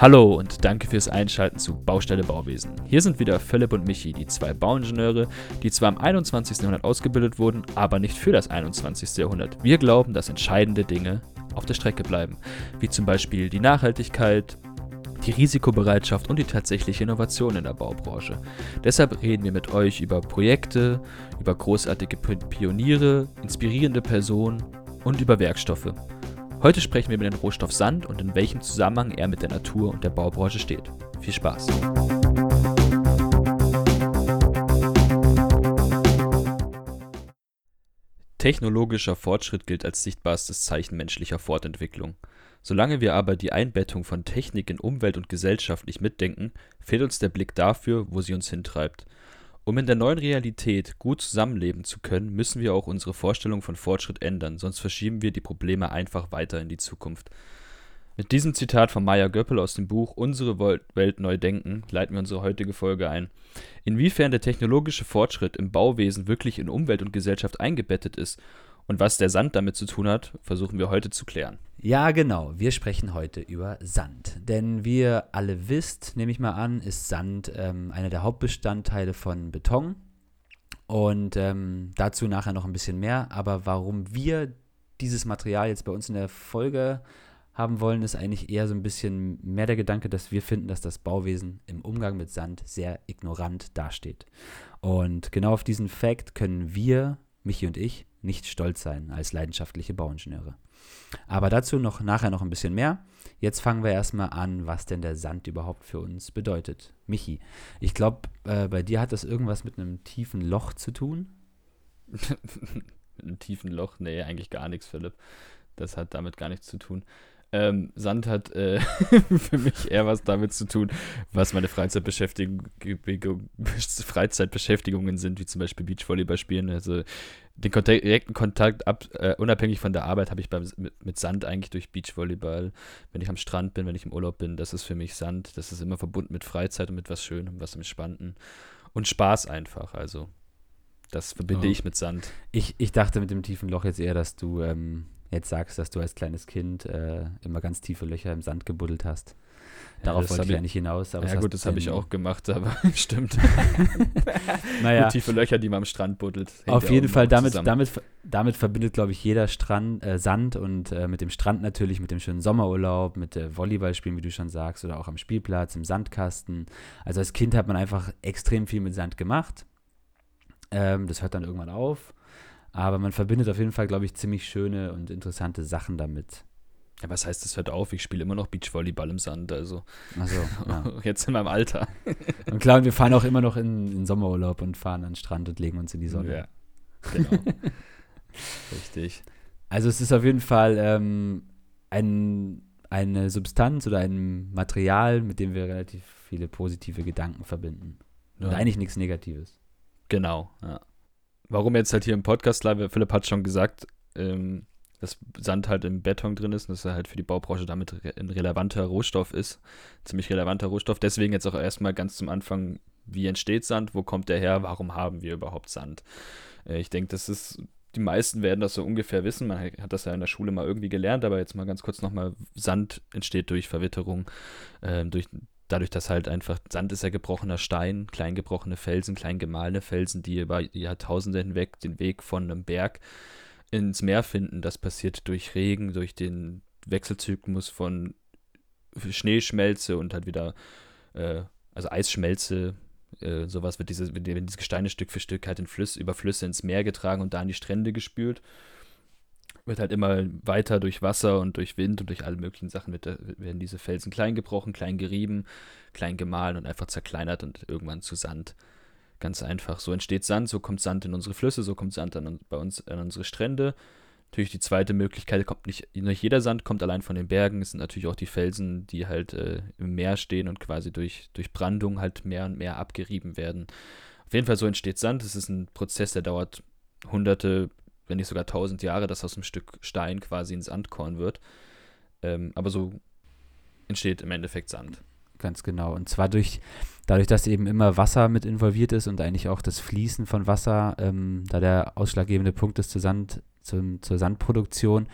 Hallo und danke fürs Einschalten zu Baustelle Bauwesen. Hier sind wieder Philipp und Michi, die zwei Bauingenieure, die zwar im 21. Jahrhundert ausgebildet wurden, aber nicht für das 21. Jahrhundert. Wir glauben, dass entscheidende Dinge auf der Strecke bleiben, wie zum Beispiel die Nachhaltigkeit, die Risikobereitschaft und die tatsächliche Innovation in der Baubranche. Deshalb reden wir mit euch über Projekte, über großartige Pioniere, inspirierende Personen und über Werkstoffe. Heute sprechen wir über den Rohstoff Sand und in welchem Zusammenhang er mit der Natur und der Baubranche steht. Viel Spaß! Technologischer Fortschritt gilt als sichtbarstes Zeichen menschlicher Fortentwicklung. Solange wir aber die Einbettung von Technik in Umwelt und Gesellschaft nicht mitdenken, fehlt uns der Blick dafür, wo sie uns hintreibt. Um in der neuen Realität gut zusammenleben zu können, müssen wir auch unsere Vorstellung von Fortschritt ändern, sonst verschieben wir die Probleme einfach weiter in die Zukunft. Mit diesem Zitat von Maya Göppel aus dem Buch Unsere Welt neu denken leiten wir unsere heutige Folge ein. Inwiefern der technologische Fortschritt im Bauwesen wirklich in Umwelt und Gesellschaft eingebettet ist und was der Sand damit zu tun hat, versuchen wir heute zu klären. Ja, genau. Wir sprechen heute über Sand. Denn wie ihr alle wisst, nehme ich mal an, ist Sand ähm, einer der Hauptbestandteile von Beton. Und ähm, dazu nachher noch ein bisschen mehr. Aber warum wir dieses Material jetzt bei uns in der Folge haben wollen, ist eigentlich eher so ein bisschen mehr der Gedanke, dass wir finden, dass das Bauwesen im Umgang mit Sand sehr ignorant dasteht. Und genau auf diesen Fakt können wir, Michi und ich, nicht stolz sein als leidenschaftliche Bauingenieure. Aber dazu noch nachher noch ein bisschen mehr. Jetzt fangen wir erstmal an, was denn der Sand überhaupt für uns bedeutet. Michi, ich glaube, äh, bei dir hat das irgendwas mit einem tiefen Loch zu tun? mit einem tiefen Loch? Nee, eigentlich gar nichts, Philipp. Das hat damit gar nichts zu tun. Ähm, Sand hat äh, für mich eher was damit zu tun, was meine Freizeitbeschäftigung, Freizeitbeschäftigungen sind, wie zum Beispiel Beachvolleyball spielen. Also den Kontakt, direkten Kontakt ab, äh, unabhängig von der Arbeit habe ich beim, mit, mit, Sand eigentlich durch Beachvolleyball. Wenn ich am Strand bin, wenn ich im Urlaub bin, das ist für mich Sand. Das ist immer verbunden mit Freizeit und mit was Schönem, was Entspannten. Und Spaß einfach. Also das verbinde oh. ich mit Sand. Ich, ich dachte mit dem tiefen Loch jetzt eher, dass du ähm, jetzt sagst, dass du als kleines Kind äh, immer ganz tiefe Löcher im Sand gebuddelt hast. Darauf ja, wollte ich ja nicht hinaus. ja gut, das habe ich auch gemacht, aber stimmt. naja. Gut, tiefe Löcher, die man am Strand buddelt. Auf jeden Fall, damit, damit, damit verbindet, glaube ich, jeder Strand, äh, Sand und äh, mit dem Strand natürlich, mit dem schönen Sommerurlaub, mit äh, Volleyballspielen, wie du schon sagst, oder auch am Spielplatz, im Sandkasten. Also als Kind hat man einfach extrem viel mit Sand gemacht. Ähm, das hört dann irgendwann auf. Aber man verbindet auf jeden Fall, glaube ich, ziemlich schöne und interessante Sachen damit. Ja, was heißt, das hört auf? Ich spiele immer noch Beachvolleyball im Sand, also. Achso, ja. Jetzt in meinem Alter. Und klar, und wir fahren auch immer noch in, in Sommerurlaub und fahren an den Strand und legen uns in die Sonne. Ja, genau. Richtig. Also es ist auf jeden Fall ähm, ein, eine Substanz oder ein Material, mit dem wir relativ viele positive Gedanken verbinden. Ja. Und eigentlich nichts Negatives. Genau, ja warum jetzt halt hier im Podcast live, Philipp hat schon gesagt, ähm, dass Sand halt im Beton drin ist und dass er halt für die Baubranche damit ein relevanter Rohstoff ist. Ziemlich relevanter Rohstoff. Deswegen jetzt auch erstmal ganz zum Anfang, wie entsteht Sand, wo kommt der her, warum haben wir überhaupt Sand? Äh, ich denke, das ist, die meisten werden das so ungefähr wissen. Man hat das ja in der Schule mal irgendwie gelernt, aber jetzt mal ganz kurz nochmal, Sand entsteht durch Verwitterung, äh, durch dadurch, dass halt einfach Sand ist ja gebrochener Stein, klein gebrochene Felsen, klein gemahlene Felsen, die über Jahrtausende hinweg den Weg von einem Berg ins Meer finden. Das passiert durch Regen, durch den Wechselzyklus von Schneeschmelze und halt wieder, äh, also Eisschmelze, äh, sowas wird diese, wenn diese Gesteine Stück für Stück halt in Flüsse, über Flüsse ins Meer getragen und da an die Strände gespült wird halt immer weiter durch Wasser und durch Wind und durch alle möglichen Sachen wird, werden diese Felsen klein gebrochen, klein gerieben, klein gemahlen und einfach zerkleinert und irgendwann zu Sand. Ganz einfach. So entsteht Sand, so kommt Sand in unsere Flüsse, so kommt Sand an, bei uns an unsere Strände. Natürlich die zweite Möglichkeit, kommt nicht, nicht jeder Sand kommt allein von den Bergen. Es sind natürlich auch die Felsen, die halt äh, im Meer stehen und quasi durch, durch Brandung halt mehr und mehr abgerieben werden. Auf jeden Fall so entsteht Sand. Es ist ein Prozess, der dauert hunderte, wenn nicht sogar tausend Jahre, dass aus einem Stück Stein quasi ins Sandkorn wird. Ähm, aber so entsteht im Endeffekt Sand. Ganz genau. Und zwar durch, dadurch, dass eben immer Wasser mit involviert ist und eigentlich auch das Fließen von Wasser, ähm, da der ausschlaggebende Punkt ist zur, Sand, zum, zur Sandproduktion,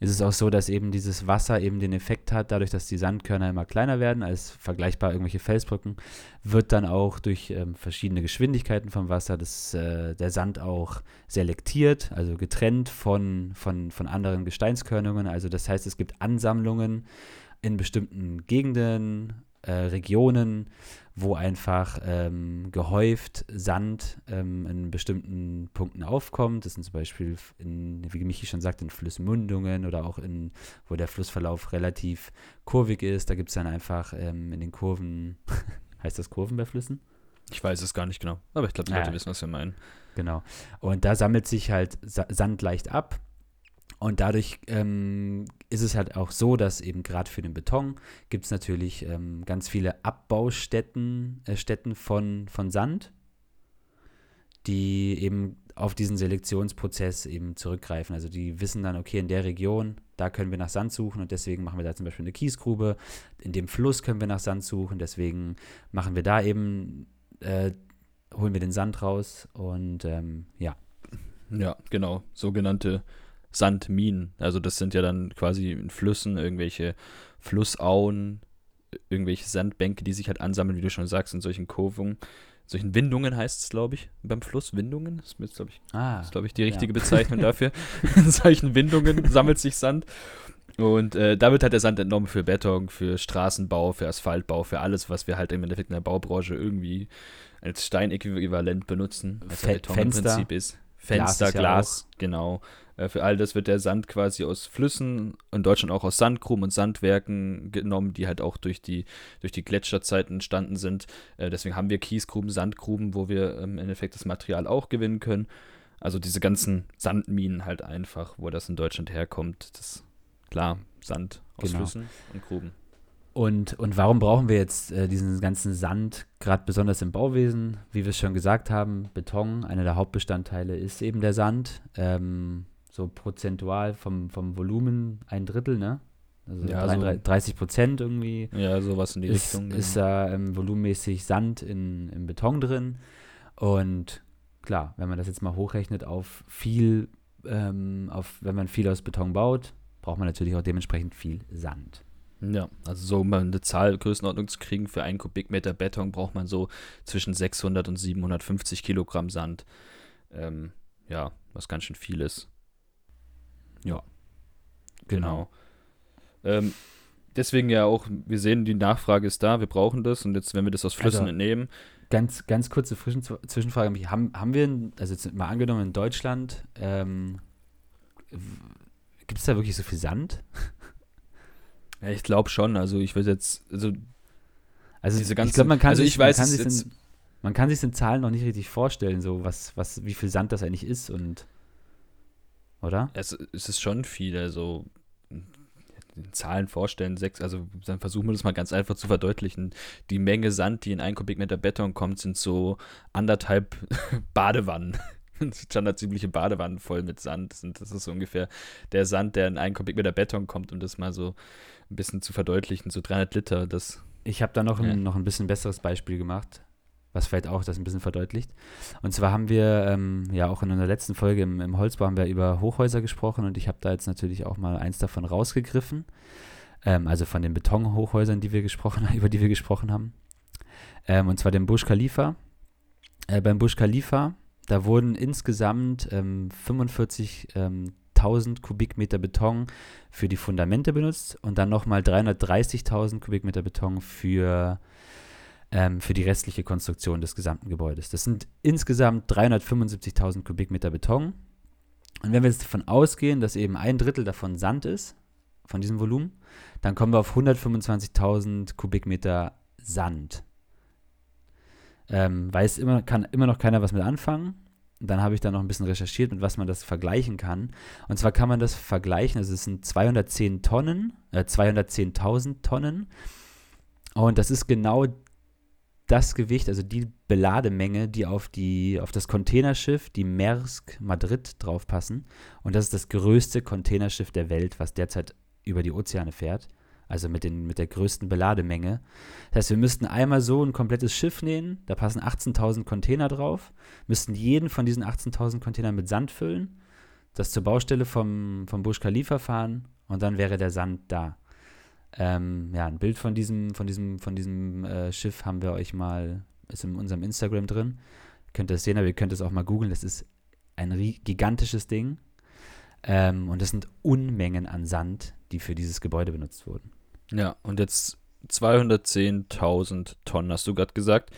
ist es auch so, dass eben dieses Wasser eben den Effekt hat, dadurch, dass die Sandkörner immer kleiner werden, als vergleichbar irgendwelche Felsbrücken, wird dann auch durch ähm, verschiedene Geschwindigkeiten vom Wasser das, äh, der Sand auch selektiert, also getrennt von, von, von anderen Gesteinskörnungen. Also das heißt, es gibt Ansammlungen in bestimmten Gegenden, äh, Regionen, wo einfach ähm, gehäuft Sand ähm, in bestimmten Punkten aufkommt. Das sind zum Beispiel, in, wie Michi schon sagt, in Flussmündungen oder auch in, wo der Flussverlauf relativ kurvig ist. Da gibt es dann einfach ähm, in den Kurven, heißt das Kurven bei Flüssen? Ich weiß es gar nicht genau, aber ich glaube, die Leute ja, wissen, was wir meinen. Genau. Und da sammelt sich halt Sand leicht ab und dadurch ähm, ist es halt auch so, dass eben gerade für den Beton gibt es natürlich ähm, ganz viele Abbaustätten äh, Städten von, von Sand, die eben auf diesen Selektionsprozess eben zurückgreifen. Also die wissen dann, okay, in der Region, da können wir nach Sand suchen und deswegen machen wir da zum Beispiel eine Kiesgrube. In dem Fluss können wir nach Sand suchen, deswegen machen wir da eben, äh, holen wir den Sand raus und ähm, ja. Ja, genau, sogenannte Sandminen. Also das sind ja dann quasi in Flüssen irgendwelche Flussauen, irgendwelche Sandbänke, die sich halt ansammeln, wie du schon sagst, in solchen Kurven. Solchen Windungen heißt es, glaube ich, beim Fluss. Windungen? Das ist, glaube ich, ah, ist, ich, die richtige ja. Bezeichnung dafür. in solchen Windungen sammelt sich Sand. Und äh, da wird halt der Sand entnommen für Beton, für Straßenbau, für Asphaltbau, für alles, was wir halt im Endeffekt in der Baubranche irgendwie als Steinäquivalent benutzen, was Fe Beton Fenster. im Prinzip ist. Fenster, Glas, Glas ja genau. Äh, für all das wird der Sand quasi aus Flüssen, in Deutschland auch aus Sandgruben und Sandwerken genommen, die halt auch durch die, durch die Gletscherzeiten entstanden sind. Äh, deswegen haben wir Kiesgruben, Sandgruben, wo wir im Endeffekt das Material auch gewinnen können. Also diese ganzen Sandminen halt einfach, wo das in Deutschland herkommt. Das klar, Sand aus genau. Flüssen und Gruben. Und, und warum brauchen wir jetzt äh, diesen ganzen Sand, gerade besonders im Bauwesen? Wie wir es schon gesagt haben, Beton, einer der Hauptbestandteile ist eben der Sand. Ähm, so prozentual vom, vom Volumen ein Drittel, ne? Also ja, 33, 30 Prozent irgendwie. Ja, sowas in die ist, Richtung. Ist genau. da ähm, volumenmäßig Sand in, im Beton drin. Und klar, wenn man das jetzt mal hochrechnet auf viel, ähm, auf, wenn man viel aus Beton baut, braucht man natürlich auch dementsprechend viel Sand. Ja, also so um eine Zahl Größenordnung zu kriegen, für einen Kubikmeter Beton braucht man so zwischen 600 und 750 Kilogramm Sand. Ähm, ja, was ganz schön viel ist. Ja, genau. genau. Ähm, deswegen ja auch, wir sehen, die Nachfrage ist da, wir brauchen das und jetzt, wenn wir das aus Flüssen also, entnehmen. Ganz, ganz kurze Zwischenfrage. Haben, haben wir, also jetzt mal angenommen in Deutschland, ähm, gibt es da wirklich so viel Sand? Ja, ich glaube schon. Also ich weiß jetzt, also, also diese ganzen, ich glaube, man kann also sich, ich weiß, man kann, sich in, man kann sich in Zahlen noch nicht richtig vorstellen, so was, was, wie viel Sand das eigentlich ist und oder? Es, es ist schon viel, also Zahlen vorstellen, sechs, also dann versuchen wir das mal ganz einfach zu verdeutlichen. Die Menge Sand, die in ein Kubikmeter Beton kommt, sind so anderthalb Badewannen. Standardübliche Badewannen voll mit Sand. Das ist so ungefähr der Sand, der in ein Kubikmeter Beton kommt, um das mal so ein bisschen zu verdeutlichen. So 300 Liter. Das, ich habe da noch, ja. ein, noch ein bisschen besseres Beispiel gemacht was vielleicht auch das ein bisschen verdeutlicht. Und zwar haben wir ähm, ja auch in unserer letzten Folge im, im Holzbau haben wir über Hochhäuser gesprochen und ich habe da jetzt natürlich auch mal eins davon rausgegriffen. Ähm, also von den Betonhochhäusern, die wir gesprochen, über die wir gesprochen haben. Ähm, und zwar den Bush Khalifa. Äh, beim Bush Khalifa, da wurden insgesamt 45.000 ähm, Kubikmeter Beton für die Fundamente benutzt und dann nochmal 330.000 Kubikmeter Beton für ähm, für die restliche Konstruktion des gesamten Gebäudes. Das sind insgesamt 375.000 Kubikmeter Beton. Und wenn wir jetzt davon ausgehen, dass eben ein Drittel davon Sand ist, von diesem Volumen, dann kommen wir auf 125.000 Kubikmeter Sand. Ähm, weiß immer, kann immer noch keiner was mit anfangen. Dann habe ich da noch ein bisschen recherchiert, mit was man das vergleichen kann. Und zwar kann man das vergleichen, also es sind 210 Tonnen, äh, 210.000 Tonnen. Und das ist genau das Gewicht, also die Belademenge, die auf, die, auf das Containerschiff, die Maersk Madrid draufpassen. Und das ist das größte Containerschiff der Welt, was derzeit über die Ozeane fährt. Also mit, den, mit der größten Belademenge. Das heißt, wir müssten einmal so ein komplettes Schiff nehmen, da passen 18.000 Container drauf, müssten jeden von diesen 18.000 Containern mit Sand füllen, das zur Baustelle vom, vom Burj Khalifa fahren und dann wäre der Sand da. Ähm, ja, ein Bild von diesem, von diesem, von diesem äh, Schiff haben wir euch mal, ist in unserem Instagram drin. Könnt ihr es sehen, aber ihr könnt es auch mal googeln. Das ist ein gigantisches Ding. Ähm, und das sind Unmengen an Sand, die für dieses Gebäude benutzt wurden. Ja, und jetzt 210.000 Tonnen, hast du gerade gesagt.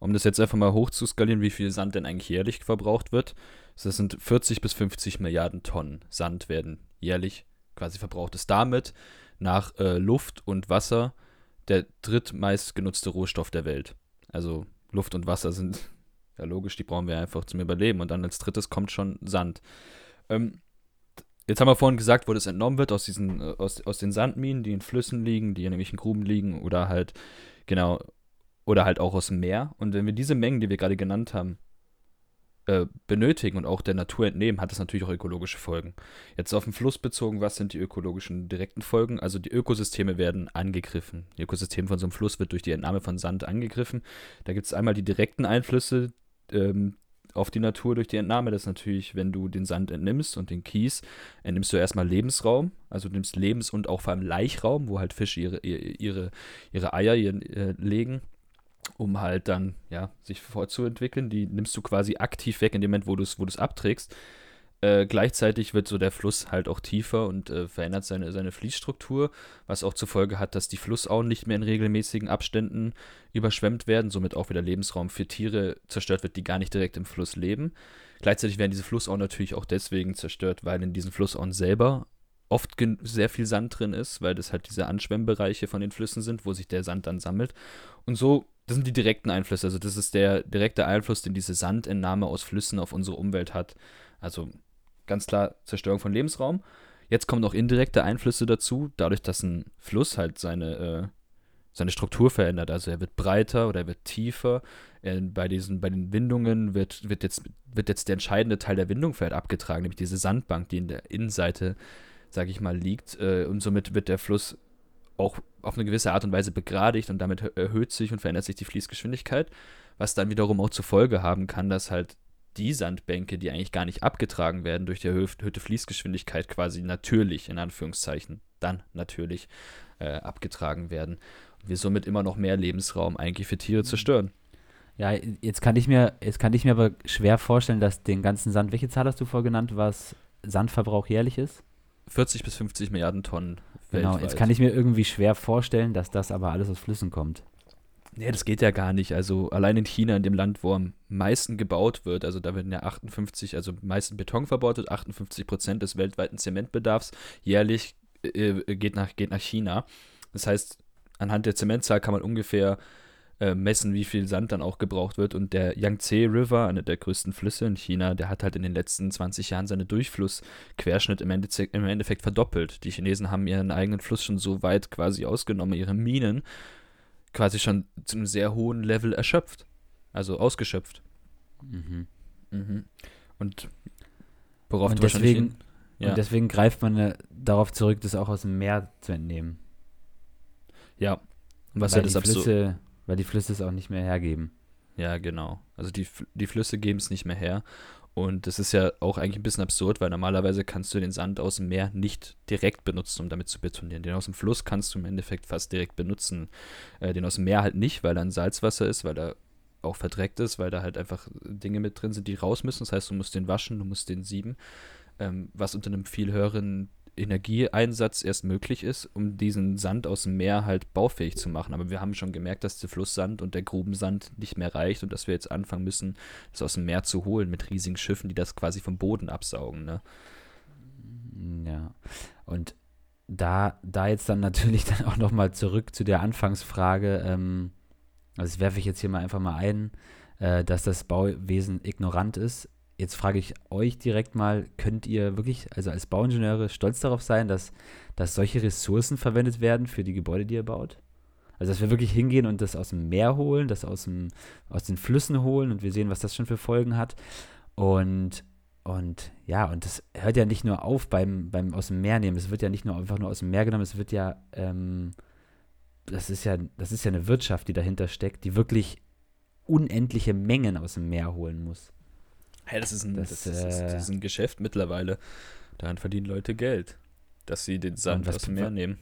Um das jetzt einfach mal hochzuskalieren, wie viel Sand denn eigentlich jährlich verbraucht wird. Das sind 40 bis 50 Milliarden Tonnen Sand werden jährlich quasi verbraucht. Ist damit nach äh, Luft und Wasser der drittmeist genutzte Rohstoff der Welt. Also Luft und Wasser sind ja logisch, die brauchen wir einfach zum Überleben. Und dann als drittes kommt schon Sand. Ähm, jetzt haben wir vorhin gesagt, wo das entnommen wird, aus, diesen, äh, aus, aus den Sandminen, die in Flüssen liegen, die in irgendwelchen Gruben liegen oder halt, genau, oder halt auch aus dem Meer. Und wenn wir diese Mengen, die wir gerade genannt haben, äh, benötigen und auch der Natur entnehmen, hat das natürlich auch ökologische Folgen. Jetzt auf den Fluss bezogen, was sind die ökologischen direkten Folgen? Also die Ökosysteme werden angegriffen. Die Ökosystem von so einem Fluss wird durch die Entnahme von Sand angegriffen. Da gibt es einmal die direkten Einflüsse ähm, auf die Natur durch die Entnahme. Das ist natürlich, wenn du den Sand entnimmst und den Kies, entnimmst du erstmal Lebensraum. Also du nimmst Lebens- und auch vor allem Leichraum, wo halt Fische ihre, ihre, ihre Eier ihr, äh, legen um halt dann, ja, sich fortzuentwickeln. Die nimmst du quasi aktiv weg in dem Moment, wo du es wo abträgst. Äh, gleichzeitig wird so der Fluss halt auch tiefer und äh, verändert seine, seine Fließstruktur, was auch zur Folge hat, dass die Flussauen nicht mehr in regelmäßigen Abständen überschwemmt werden, somit auch wieder Lebensraum für Tiere zerstört wird, die gar nicht direkt im Fluss leben. Gleichzeitig werden diese Flussauen natürlich auch deswegen zerstört, weil in diesen Flussauen selber oft sehr viel Sand drin ist, weil das halt diese Anschwemmbereiche von den Flüssen sind, wo sich der Sand dann sammelt. Und so das sind die direkten Einflüsse. Also das ist der direkte Einfluss, den diese Sandentnahme aus Flüssen auf unsere Umwelt hat. Also ganz klar Zerstörung von Lebensraum. Jetzt kommen noch indirekte Einflüsse dazu, dadurch, dass ein Fluss halt seine, äh, seine Struktur verändert. Also er wird breiter oder er wird tiefer. Er, bei, diesen, bei den Windungen wird, wird, jetzt, wird jetzt der entscheidende Teil der Windung vielleicht abgetragen, nämlich diese Sandbank, die in der Innenseite, sage ich mal, liegt. Äh, und somit wird der Fluss auch auf eine gewisse Art und Weise begradigt und damit erhöht sich und verändert sich die Fließgeschwindigkeit, was dann wiederum auch zur Folge haben kann, dass halt die Sandbänke, die eigentlich gar nicht abgetragen werden durch die erhöhte Fließgeschwindigkeit, quasi natürlich, in Anführungszeichen, dann natürlich äh, abgetragen werden. Und wir somit immer noch mehr Lebensraum eigentlich für Tiere zerstören. Ja, jetzt kann ich mir, jetzt kann ich mir aber schwer vorstellen, dass den ganzen Sand, welche Zahl hast du vorgenannt, was Sandverbrauch jährlich ist? 40 bis 50 Milliarden Tonnen Genau, weltweit. jetzt kann ich mir irgendwie schwer vorstellen, dass das aber alles aus Flüssen kommt. Nee, das geht ja gar nicht. Also allein in China, in dem Land, wo am meisten gebaut wird, also da werden ja 58, also meisten Beton verbaut 58 Prozent des weltweiten Zementbedarfs jährlich äh, geht, nach, geht nach China. Das heißt, anhand der Zementzahl kann man ungefähr äh, messen, wie viel Sand dann auch gebraucht wird. Und der Yangtze River, einer der größten Flüsse in China, der hat halt in den letzten 20 Jahren seine Durchflussquerschnitt im, Ende im Endeffekt verdoppelt. Die Chinesen haben ihren eigenen Fluss schon so weit quasi ausgenommen, ihre Minen quasi schon zu einem sehr hohen Level erschöpft. Also ausgeschöpft. Mhm. Mhm. Und worauf und du deswegen, ja. Und deswegen greift man äh, darauf zurück, das auch aus dem Meer zu entnehmen. Ja. Und was Weil ja das Flüsse, weil die Flüsse es auch nicht mehr hergeben. Ja, genau. Also die, die Flüsse geben es nicht mehr her. Und das ist ja auch eigentlich ein bisschen absurd, weil normalerweise kannst du den Sand aus dem Meer nicht direkt benutzen, um damit zu betonieren. Den aus dem Fluss kannst du im Endeffekt fast direkt benutzen. Äh, den aus dem Meer halt nicht, weil da ein Salzwasser ist, weil da auch verdreckt ist, weil da halt einfach Dinge mit drin sind, die raus müssen. Das heißt, du musst den waschen, du musst den sieben, ähm, was unter einem viel höheren Energieeinsatz erst möglich ist, um diesen Sand aus dem Meer halt baufähig zu machen. Aber wir haben schon gemerkt, dass der Flusssand und der Grubensand nicht mehr reicht und dass wir jetzt anfangen müssen, das aus dem Meer zu holen mit riesigen Schiffen, die das quasi vom Boden absaugen. Ne? Ja, und da, da jetzt dann natürlich dann auch nochmal zurück zu der Anfangsfrage, ähm, also das werfe ich jetzt hier mal einfach mal ein, äh, dass das Bauwesen ignorant ist. Jetzt frage ich euch direkt mal, könnt ihr wirklich, also als Bauingenieure, stolz darauf sein, dass, dass solche Ressourcen verwendet werden für die Gebäude, die ihr baut? Also, dass wir wirklich hingehen und das aus dem Meer holen, das aus, dem, aus den Flüssen holen und wir sehen, was das schon für Folgen hat. Und, und ja, und das hört ja nicht nur auf beim, beim aus dem Meer nehmen. Es wird ja nicht nur einfach nur aus dem Meer genommen, es wird ja, ähm, das ist ja, das ist ja eine Wirtschaft, die dahinter steckt, die wirklich unendliche Mengen aus dem Meer holen muss. Hey, das ist ein, Das, das, ist, äh, das ist ein Geschäft mittlerweile. Daran verdienen Leute Geld, dass sie den Sand aus dem Meer nehmen.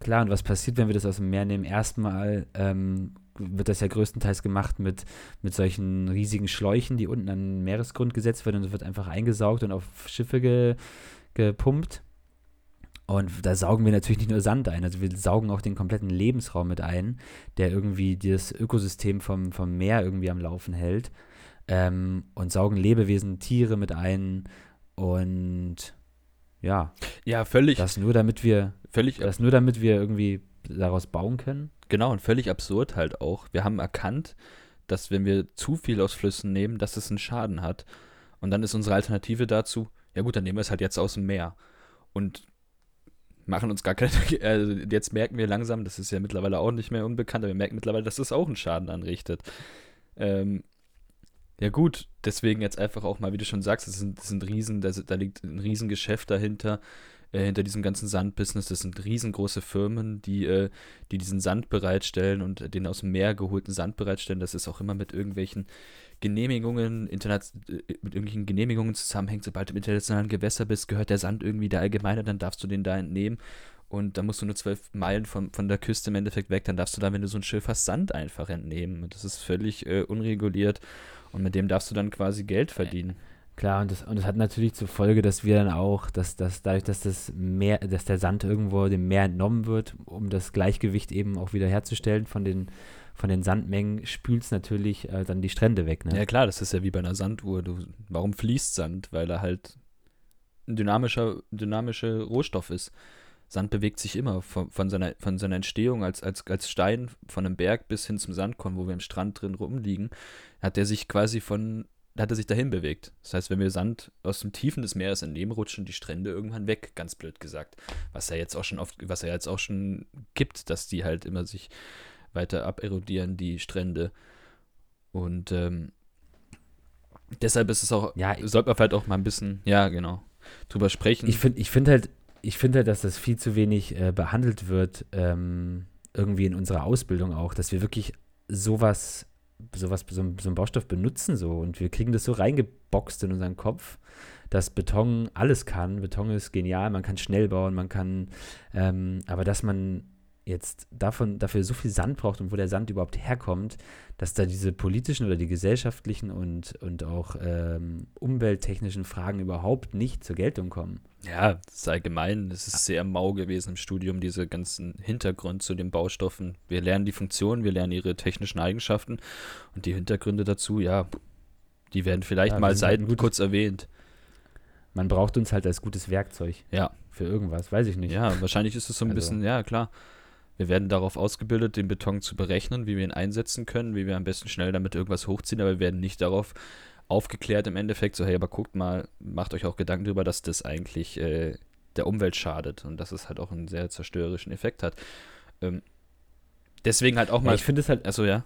Klar, und was passiert, wenn wir das aus dem Meer nehmen? Erstmal ähm, wird das ja größtenteils gemacht mit, mit solchen riesigen Schläuchen, die unten an den Meeresgrund gesetzt werden und es wird einfach eingesaugt und auf Schiffe ge, gepumpt. Und da saugen wir natürlich nicht nur Sand ein, also wir saugen auch den kompletten Lebensraum mit ein, der irgendwie das Ökosystem vom, vom Meer irgendwie am Laufen hält. Ähm, und saugen Lebewesen, Tiere mit ein. Und ja, Ja, völlig, das nur damit wir, völlig, das nur damit wir irgendwie daraus bauen können. genau und völlig absurd halt auch. Wir haben erkannt, dass wenn wir zu viel aus Flüssen nehmen, dass es einen Schaden hat. Und dann ist unsere Alternative dazu, ja gut, dann nehmen wir es halt jetzt aus dem Meer. Und machen uns gar keine, also jetzt merken wir langsam, das ist ja mittlerweile auch nicht mehr unbekannt, aber wir merken mittlerweile, dass das auch einen Schaden anrichtet. Ähm, ja gut, deswegen jetzt einfach auch mal, wie du schon sagst, das sind, das sind riesen, da, da liegt ein Riesengeschäft dahinter, äh, hinter diesem ganzen Sandbusiness. Das sind riesengroße Firmen, die, äh, die diesen Sand bereitstellen und den aus dem Meer geholten Sand bereitstellen. Das ist auch immer mit irgendwelchen Genehmigungen, internet, äh, mit irgendwelchen Genehmigungen zusammenhängt. Sobald du im internationalen Gewässer bist, gehört der Sand irgendwie der Allgemeine, dann darfst du den da entnehmen. Und da musst du nur zwölf Meilen von, von der Küste im Endeffekt weg, dann darfst du da, wenn du so ein Schiff hast, Sand einfach entnehmen. Das ist völlig äh, unreguliert. Und mit dem darfst du dann quasi Geld verdienen. Klar, und das, und das hat natürlich zur Folge, dass wir dann auch, dass, dass dadurch, dass das Meer, dass der Sand irgendwo dem Meer entnommen wird, um das Gleichgewicht eben auch wieder herzustellen von den, von den Sandmengen, spült es natürlich äh, dann die Strände weg. Ne? Ja klar, das ist ja wie bei einer Sanduhr. Du, warum fließt Sand? Weil er halt ein dynamischer, dynamischer Rohstoff ist. Sand bewegt sich immer von, von, seiner, von seiner Entstehung als, als, als Stein von einem Berg bis hin zum Sandkorn, wo wir am Strand drin rumliegen, hat er sich quasi von, hat er sich dahin bewegt. Das heißt, wenn wir Sand aus dem Tiefen des Meeres entnehmen, rutschen die Strände irgendwann weg, ganz blöd gesagt. Was ja jetzt auch schon oft, was ja jetzt auch schon gibt, dass die halt immer sich weiter aberodieren, die Strände. Und ähm, deshalb ist es auch, Ja, sollte man vielleicht auch mal ein bisschen, ja, genau, drüber sprechen. Ich finde ich find halt, ich finde halt, dass das viel zu wenig äh, behandelt wird, ähm, irgendwie in unserer Ausbildung auch, dass wir wirklich sowas, sowas, so, so einen Baustoff benutzen so und wir kriegen das so reingeboxt in unseren Kopf, dass Beton alles kann. Beton ist genial, man kann schnell bauen, man kann, ähm, aber dass man jetzt davon, dafür so viel Sand braucht und wo der Sand überhaupt herkommt, dass da diese politischen oder die gesellschaftlichen und, und auch ähm, umwelttechnischen Fragen überhaupt nicht zur Geltung kommen. Ja, das ist allgemein, es ist sehr mau gewesen im Studium, diese ganzen Hintergrund zu den Baustoffen. Wir lernen die Funktion, wir lernen ihre technischen Eigenschaften und die Hintergründe dazu, ja, die werden vielleicht Ja, mal gutes- kurz erwähnt. Man braucht uns halt als gutes Werkzeug Ja, für irgendwas, weiß ich nicht. ja, wahrscheinlich ist es so ein Also- bisschen, ja, klar. Wir werden darauf ausgebildet, den Beton zu berechnen, wie wir ihn einsetzen können, wie wir am besten schnell damit irgendwas hochziehen, aber wir werden nicht darauf aufgeklärt im Endeffekt, so hey, aber guckt mal, macht euch auch Gedanken darüber, dass das eigentlich äh, der Umwelt schadet und dass es halt auch einen sehr zerstörerischen Effekt hat. Ähm, deswegen halt auch Ja, mal, ich finde es halt, also ja,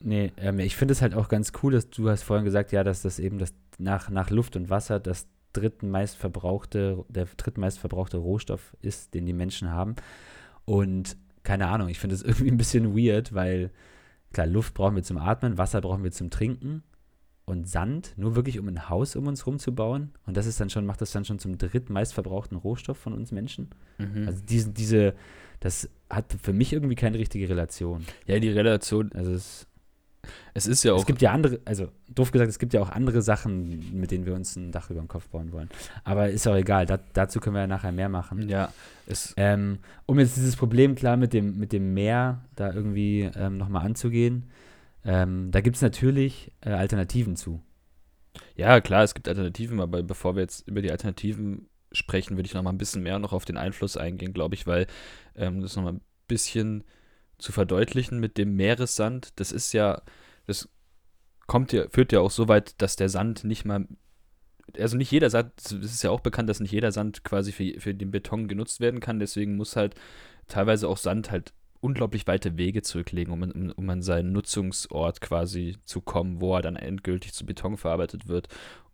nee, ähm, ich finde es halt auch ganz cool, dass du hast vorhin gesagt, ja, dass das eben das nach, nach Luft und Wasser das drittmeist verbrauchte, der drittmeist verbrauchte Rohstoff ist, den die Menschen haben. Und keine Ahnung, ich finde es irgendwie ein bisschen weird, weil klar, Luft brauchen wir zum Atmen, Wasser brauchen wir zum Trinken und Sand nur wirklich, um ein Haus um uns rum zu bauen. Und das ist dann schon, macht das dann schon zum drittmeist verbrauchten Rohstoff von uns Menschen. mhm. Also diese, diese, das hat für mich irgendwie keine richtige Relation. ja, die Relation, Also es, es ist ja auch, es gibt ja andere, also doof gesagt, es gibt ja auch andere Sachen, mit denen wir uns ein Dach über den Kopf bauen wollen. Aber ist auch egal, da, dazu können wir ja nachher mehr machen. ja, Ähm, um jetzt dieses Problem klar mit dem, mit dem Meer da irgendwie ähm, nochmal anzugehen, ähm, da gibt es natürlich äh, Alternativen zu. Ja, klar, es gibt Alternativen, aber bevor wir jetzt über die Alternativen sprechen, würde ich noch mal ein bisschen mehr noch auf den Einfluss eingehen, glaube ich, weil ähm, das noch mal ein bisschen zu verdeutlichen mit dem Meeressand, das ist ja, das kommt ja, führt ja auch so weit, dass der Sand nicht mal, also nicht jeder Sand, es ist ja auch bekannt, dass nicht jeder Sand quasi für, für den Beton genutzt werden kann, deswegen muss halt teilweise auch Sand halt unglaublich weite Wege zurücklegen, um, um, um an seinen Nutzungsort quasi zu kommen, wo er dann endgültig zu Beton verarbeitet wird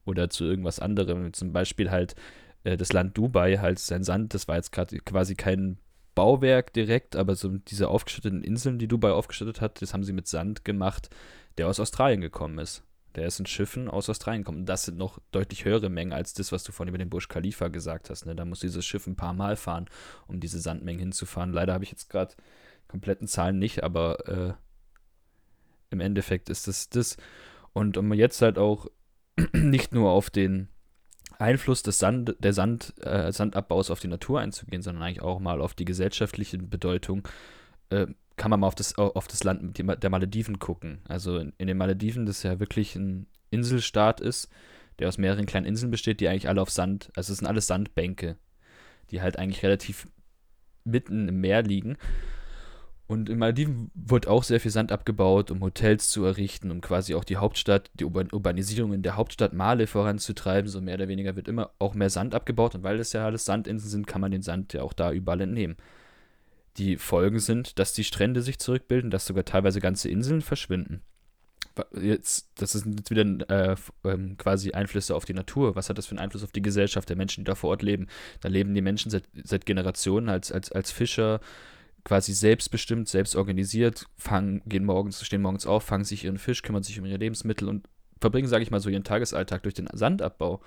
oder zu irgendwas anderem. Zum Beispiel halt äh, das Land Dubai, halt sein Sand, das war jetzt gerade quasi kein Bauwerk direkt, aber so diese aufgeschütteten Inseln, die Dubai aufgeschüttet hat, das haben sie mit Sand gemacht, der aus Australien gekommen ist. Der ist in Schiffen aus Australien gekommen. Das sind noch deutlich höhere Mengen als das, was du vorhin über den Burj Khalifa gesagt hast. Ne? Da muss dieses Schiff ein paar Mal fahren, um diese Sandmengen hinzufahren. Leider habe ich jetzt gerade kompletten Zahlen nicht, aber äh, im Endeffekt ist es das. Und um jetzt halt auch nicht nur auf den Einfluss des Sand, der Sand, äh, Sandabbaus auf die Natur einzugehen, sondern eigentlich auch mal auf die gesellschaftliche Bedeutung, äh, kann man mal auf das, auf das Land der Malediven gucken. Also in, in den Malediven, das ja wirklich ein Inselstaat ist, der aus mehreren kleinen Inseln besteht, die eigentlich alle auf Sand, also es sind alles Sandbänke, die halt eigentlich relativ mitten im Meer liegen. Und in Malediven wird auch sehr viel Sand abgebaut, um Hotels zu errichten, um quasi auch die Hauptstadt, die Urbanisierung in der Hauptstadt Male voranzutreiben. So mehr oder weniger wird immer auch mehr Sand abgebaut. Und weil das ja alles Sandinseln sind, kann man den Sand ja auch da überall entnehmen. Die Folgen sind, dass die Strände sich zurückbilden, dass sogar teilweise ganze Inseln verschwinden. Jetzt, das sind jetzt wieder äh, ähm, quasi Einflüsse auf die Natur. Was hat das für einen Einfluss auf die Gesellschaft der Menschen, die da vor Ort leben? Da leben die Menschen seit, seit Generationen als, als, als Fischer, quasi selbstbestimmt, selbst organisiert, fangen, gehen morgens, stehen morgens auf, fangen sich ihren Fisch, kümmern sich um ihre Lebensmittel und verbringen, sage ich mal so, ihren Tagesalltag durch den Sandabbau.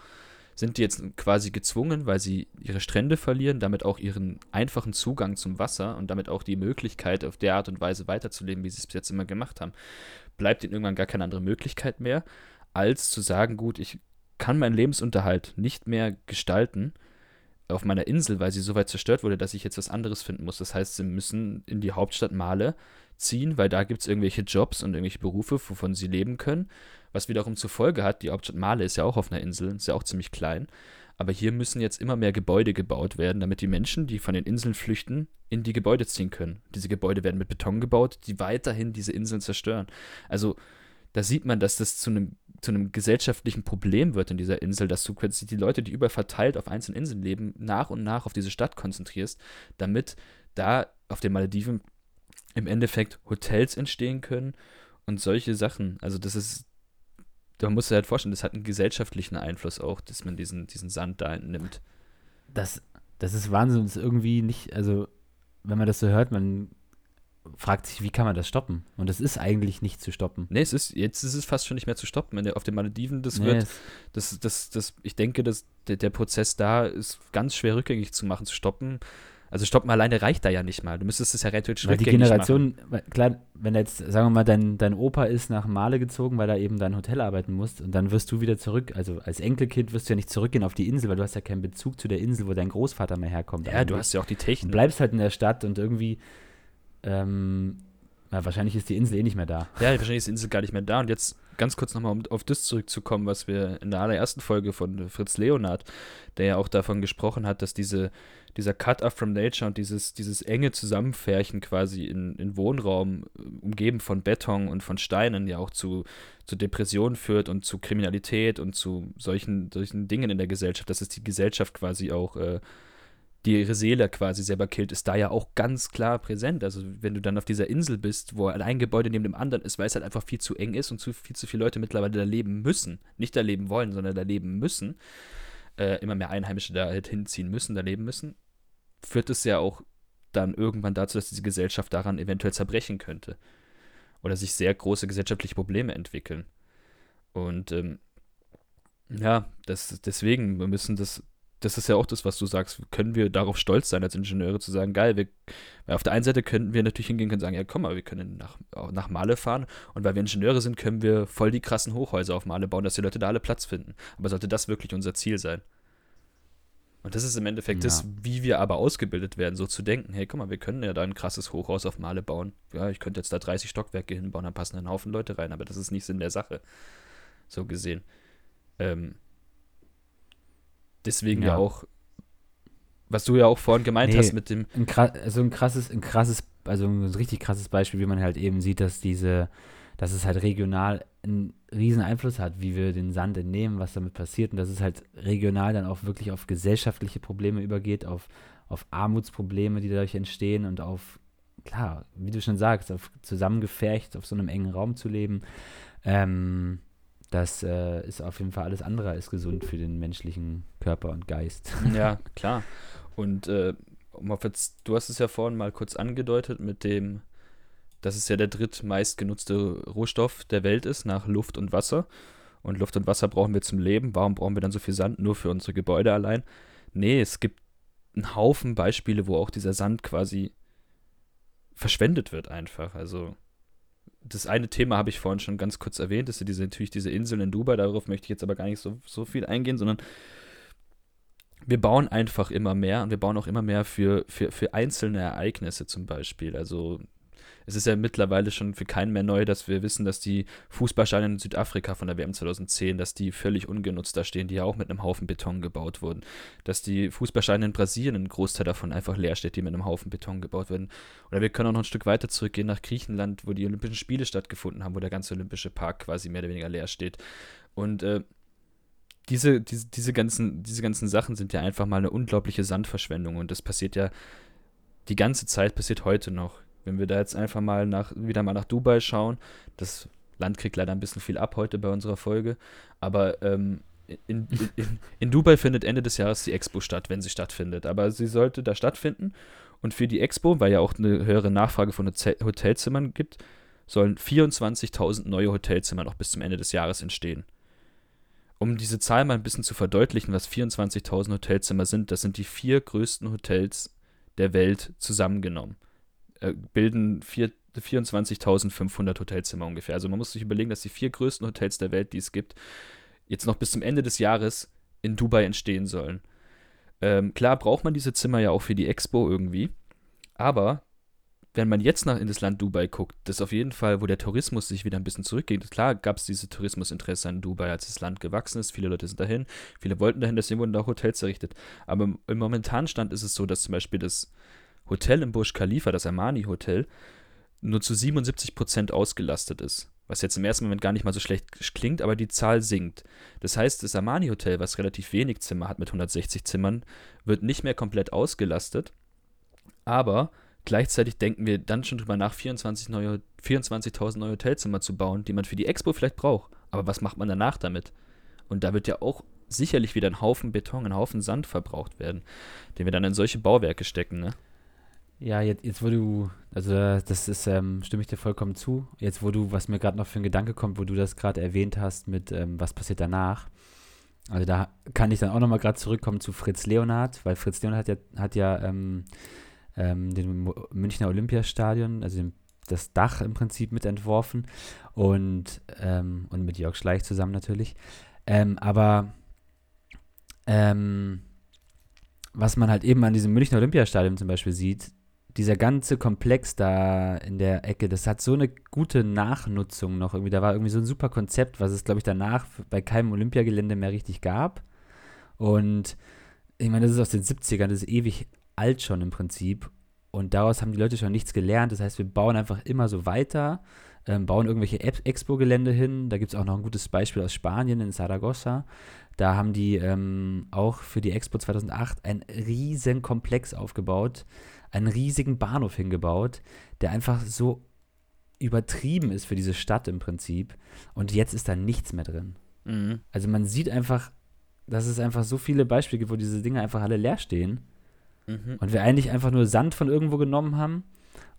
Sind die jetzt quasi gezwungen, weil sie ihre Strände verlieren, damit auch ihren einfachen Zugang zum Wasser und damit auch die Möglichkeit, auf der Art und Weise weiterzuleben, wie sie es bis jetzt immer gemacht haben, bleibt ihnen irgendwann gar keine andere Möglichkeit mehr, als zu sagen, gut, ich kann meinen Lebensunterhalt nicht mehr gestalten auf meiner Insel, weil sie so weit zerstört wurde, dass ich jetzt was anderes finden muss. Das heißt, sie müssen in die Hauptstadt Male ziehen, weil da gibt es irgendwelche Jobs und irgendwelche Berufe, wovon sie leben können. Was wiederum zur Folge hat, die Hauptstadt Male ist ja auch auf einer Insel, ist ja auch ziemlich klein. Aber hier müssen jetzt immer mehr Gebäude gebaut werden, damit die Menschen, die von den Inseln flüchten, in die Gebäude ziehen können. Diese Gebäude werden mit Beton gebaut, die weiterhin diese Inseln zerstören. Also da sieht man, dass das zu einem, zu einem gesellschaftlichen Problem wird in dieser Insel, dass du plötzlich die Leute, die überverteilt auf einzelnen Inseln leben, nach und nach auf diese Stadt konzentrierst, damit da auf den Malediven im Endeffekt Hotels entstehen können und solche Sachen. Also das ist, da musst du halt vorstellen, das hat einen gesellschaftlichen Einfluss auch, dass man diesen, diesen Sand da nimmt. Das, das ist Wahnsinn, das ist irgendwie nicht, also wenn man das so hört, man fragt sich, wie kann man das stoppen? Und es ist eigentlich nicht zu stoppen. Nee, es ist, jetzt ist es fast schon nicht mehr zu stoppen. Der, auf den Malediven, das nee, wird, das, das, das, ich denke, dass der, der Prozess da ist ganz schwer rückgängig zu machen, zu stoppen. Also stoppen alleine reicht da ja nicht mal. Du müsstest es ja rein Weil die Generation, machen. klar, wenn jetzt, sagen wir mal, dein, dein Opa ist nach Male gezogen, weil er eben dein Hotel arbeiten muss und dann wirst du wieder zurück, also als Enkelkind wirst du ja nicht zurückgehen auf die Insel, weil du hast ja keinen Bezug zu der Insel, wo dein Großvater mehr herkommt. Ja, eigentlich. du hast ja auch die Technik. Du bleibst halt in der Stadt und irgendwie ähm, ja, wahrscheinlich ist die Insel eh nicht mehr da. Ja, wahrscheinlich ist die Insel gar nicht mehr da. Und jetzt ganz kurz nochmal, um auf das zurückzukommen, was wir in der allerersten Folge von Fritz Leonard, der ja auch davon gesprochen hat, dass diese, dieser Cut-Off from Nature und dieses, dieses enge Zusammenfärchen quasi in, in Wohnraum, umgeben von Beton und von Steinen, ja auch zu, zu Depressionen führt und zu Kriminalität und zu solchen, solchen Dingen in der Gesellschaft, dass es die Gesellschaft quasi auch äh, die ihre Seele quasi selber killt, ist da ja auch ganz klar präsent. Also wenn du dann auf dieser Insel bist, wo ein Gebäude neben dem anderen ist, weil es halt einfach viel zu eng ist und zu, viel zu viele Leute mittlerweile da leben müssen. Nicht da leben wollen, sondern da leben müssen. Äh, immer mehr Einheimische da halt hinziehen müssen, da leben müssen, führt es ja auch dann irgendwann dazu, dass diese Gesellschaft daran eventuell zerbrechen könnte. Oder sich sehr große gesellschaftliche Probleme entwickeln. Und ähm, ja, das, deswegen, wir müssen das das ist ja auch das, was du sagst, können wir darauf stolz sein, als Ingenieure zu sagen, geil, wir, auf der einen Seite könnten wir natürlich hingehen und sagen, ja komm mal, wir können nach, nach Male fahren und weil wir Ingenieure sind, können wir voll die krassen Hochhäuser auf Male bauen, dass die Leute da alle Platz finden. Aber sollte das wirklich unser Ziel sein? Und das ist im Endeffekt ja. das, wie wir aber ausgebildet werden, so zu denken, hey, guck mal, wir können ja da ein krasses Hochhaus auf Male bauen. Ja, ich könnte jetzt da 30 Stockwerke hinbauen, dann passen ein Haufen Leute rein, aber das ist nicht Sinn der Sache. So gesehen. Ähm, Deswegen ja. ja. auch, was du ja auch vorhin gemeint nee, hast mit dem. Ein, also ein krasses, ein krasses, also ein richtig krasses Beispiel, wie man halt eben sieht, dass diese, dass es halt regional einen riesen Einfluss hat, wie wir den Sand entnehmen, was damit passiert und dass es halt regional dann auch wirklich auf gesellschaftliche Probleme übergeht, auf, auf Armutsprobleme, die dadurch entstehen und auf, klar, wie du schon sagst, auf zusammengefärcht, auf so einem engen Raum zu leben. Ähm, das äh, ist auf jeden Fall alles andere als gesund für den menschlichen Körper und Geist. Ja, klar. Und äh, jetzt, du hast es ja vorhin mal kurz angedeutet mit dem, dass es ja der drittmeist genutzte Rohstoff der Welt ist, nach Luft und Wasser. Und Luft und Wasser brauchen wir zum Leben. Warum brauchen wir dann so viel Sand? Nur für unsere Gebäude allein? Nee, es gibt einen Haufen Beispiele, wo auch dieser Sand quasi verschwendet wird einfach. Also das eine Thema habe ich vorhin schon ganz kurz erwähnt, das sind diese, natürlich diese Inseln in Dubai, darauf möchte ich jetzt aber gar nicht so, so viel eingehen, sondern wir bauen einfach immer mehr und wir bauen auch immer mehr für, für, für einzelne Ereignisse zum Beispiel. Also es ist ja mittlerweile schon für keinen mehr neu, dass wir wissen, dass die Fußballsteine in Südafrika von der WM 2010, dass die völlig ungenutzt da stehen, die ja auch mit einem Haufen Beton gebaut wurden. Dass die Fußballsteine in Brasilien, ein Großteil davon einfach leer steht, die mit einem Haufen Beton gebaut werden. Oder wir können auch noch ein Stück weiter zurückgehen nach Griechenland, wo die Olympischen Spiele stattgefunden haben, wo der ganze Olympische Park quasi mehr oder weniger leer steht. Und äh, diese, diese, diese, ganzen, diese ganzen Sachen sind ja einfach mal eine unglaubliche Sandverschwendung und das passiert ja die ganze Zeit, passiert heute noch. Wenn wir da jetzt einfach mal nach, wieder mal nach Dubai schauen, das Land kriegt leider ein bisschen viel ab heute bei unserer Folge, aber ähm, in, in, in, Dubai findet Ende des Jahres die Expo statt, wenn sie stattfindet. Aber sie sollte da stattfinden. Und für die Expo, weil ja auch eine höhere Nachfrage von Hotelzimmern gibt, sollen 24.000 neue Hotelzimmer noch bis zum Ende des Jahres entstehen. Um diese Zahl mal ein bisschen zu verdeutlichen, was 24.000 Hotelzimmer sind, das sind die vier größten Hotels der Welt zusammengenommen. Äh, bilden 24.500 Hotelzimmer ungefähr. Also man muss sich überlegen, dass die vier größten Hotels der Welt, die es gibt, jetzt noch bis zum Ende des Jahres in Dubai entstehen sollen. Ähm, klar braucht man diese Zimmer ja auch für die Expo irgendwie, aber wenn man jetzt nach in das Land Dubai guckt, das auf jeden Fall, wo der Tourismus sich wieder ein bisschen zurückgeht. Klar gab es diese Tourismusinteresse an Dubai, als das Land gewachsen ist. Viele Leute sind dahin, viele wollten dahin, deswegen wurden da Hotels errichtet. Aber im, im momentanen Stand ist es so, dass zum Beispiel das Hotel im Burj Khalifa, das Armani Hotel, nur zu 77 Prozent ausgelastet ist. Was jetzt im ersten Moment gar nicht mal so schlecht klingt, aber die Zahl sinkt. Das heißt, das Armani Hotel, was relativ wenig Zimmer hat mit 160 Zimmern, wird nicht mehr komplett ausgelastet. Aber gleichzeitig denken wir dann schon drüber nach, 24.000 neue, 24 neue Hotelzimmer zu bauen, die man für die Expo vielleicht braucht. Aber was macht man danach damit? Und da wird ja auch sicherlich wieder ein Haufen Beton, ein Haufen Sand verbraucht werden, den wir dann in solche Bauwerke stecken, ne? Ja, jetzt, jetzt wo du, also das ist, ähm, stimme ich dir vollkommen zu. Jetzt wo du, was mir gerade noch für ein Gedanke kommt, wo du das gerade erwähnt hast mit, ähm, was passiert danach. Also da kann ich dann auch nochmal gerade zurückkommen zu Fritz Leonhard, weil Fritz Leonhard hat ja, hat ja ähm, ähm, den Münchner Olympiastadion, also den, das Dach im Prinzip mitentworfen und, ähm, und mit Jörg Schleich zusammen natürlich. Ähm, aber was man halt eben an diesem Münchner Olympiastadion zum Beispiel sieht, dieser ganze Komplex da in der Ecke, das hat so eine gute Nachnutzung noch irgendwie. Da war irgendwie so ein super Konzept, was es, glaube ich, danach bei keinem Olympiagelände mehr richtig gab. Und ich meine, das ist aus den 70ern, das ist ewig alt schon im Prinzip. Und daraus haben die Leute schon nichts gelernt. Das heißt, wir bauen einfach immer so weiter, ähm, bauen irgendwelche Expo-Gelände hin. Da gibt es auch noch ein gutes Beispiel aus Spanien in Saragossa. Da haben die ähm, auch für die Expo 2008 einen riesen Komplex aufgebaut einen riesigen Bahnhof hingebaut, der einfach so übertrieben ist für diese Stadt im Prinzip. Und jetzt ist da nichts mehr drin. Mhm. Also man sieht einfach, dass es einfach so viele Beispiele gibt, wo diese Dinge einfach alle leer stehen. Mhm. Und wir eigentlich einfach nur Sand von irgendwo genommen haben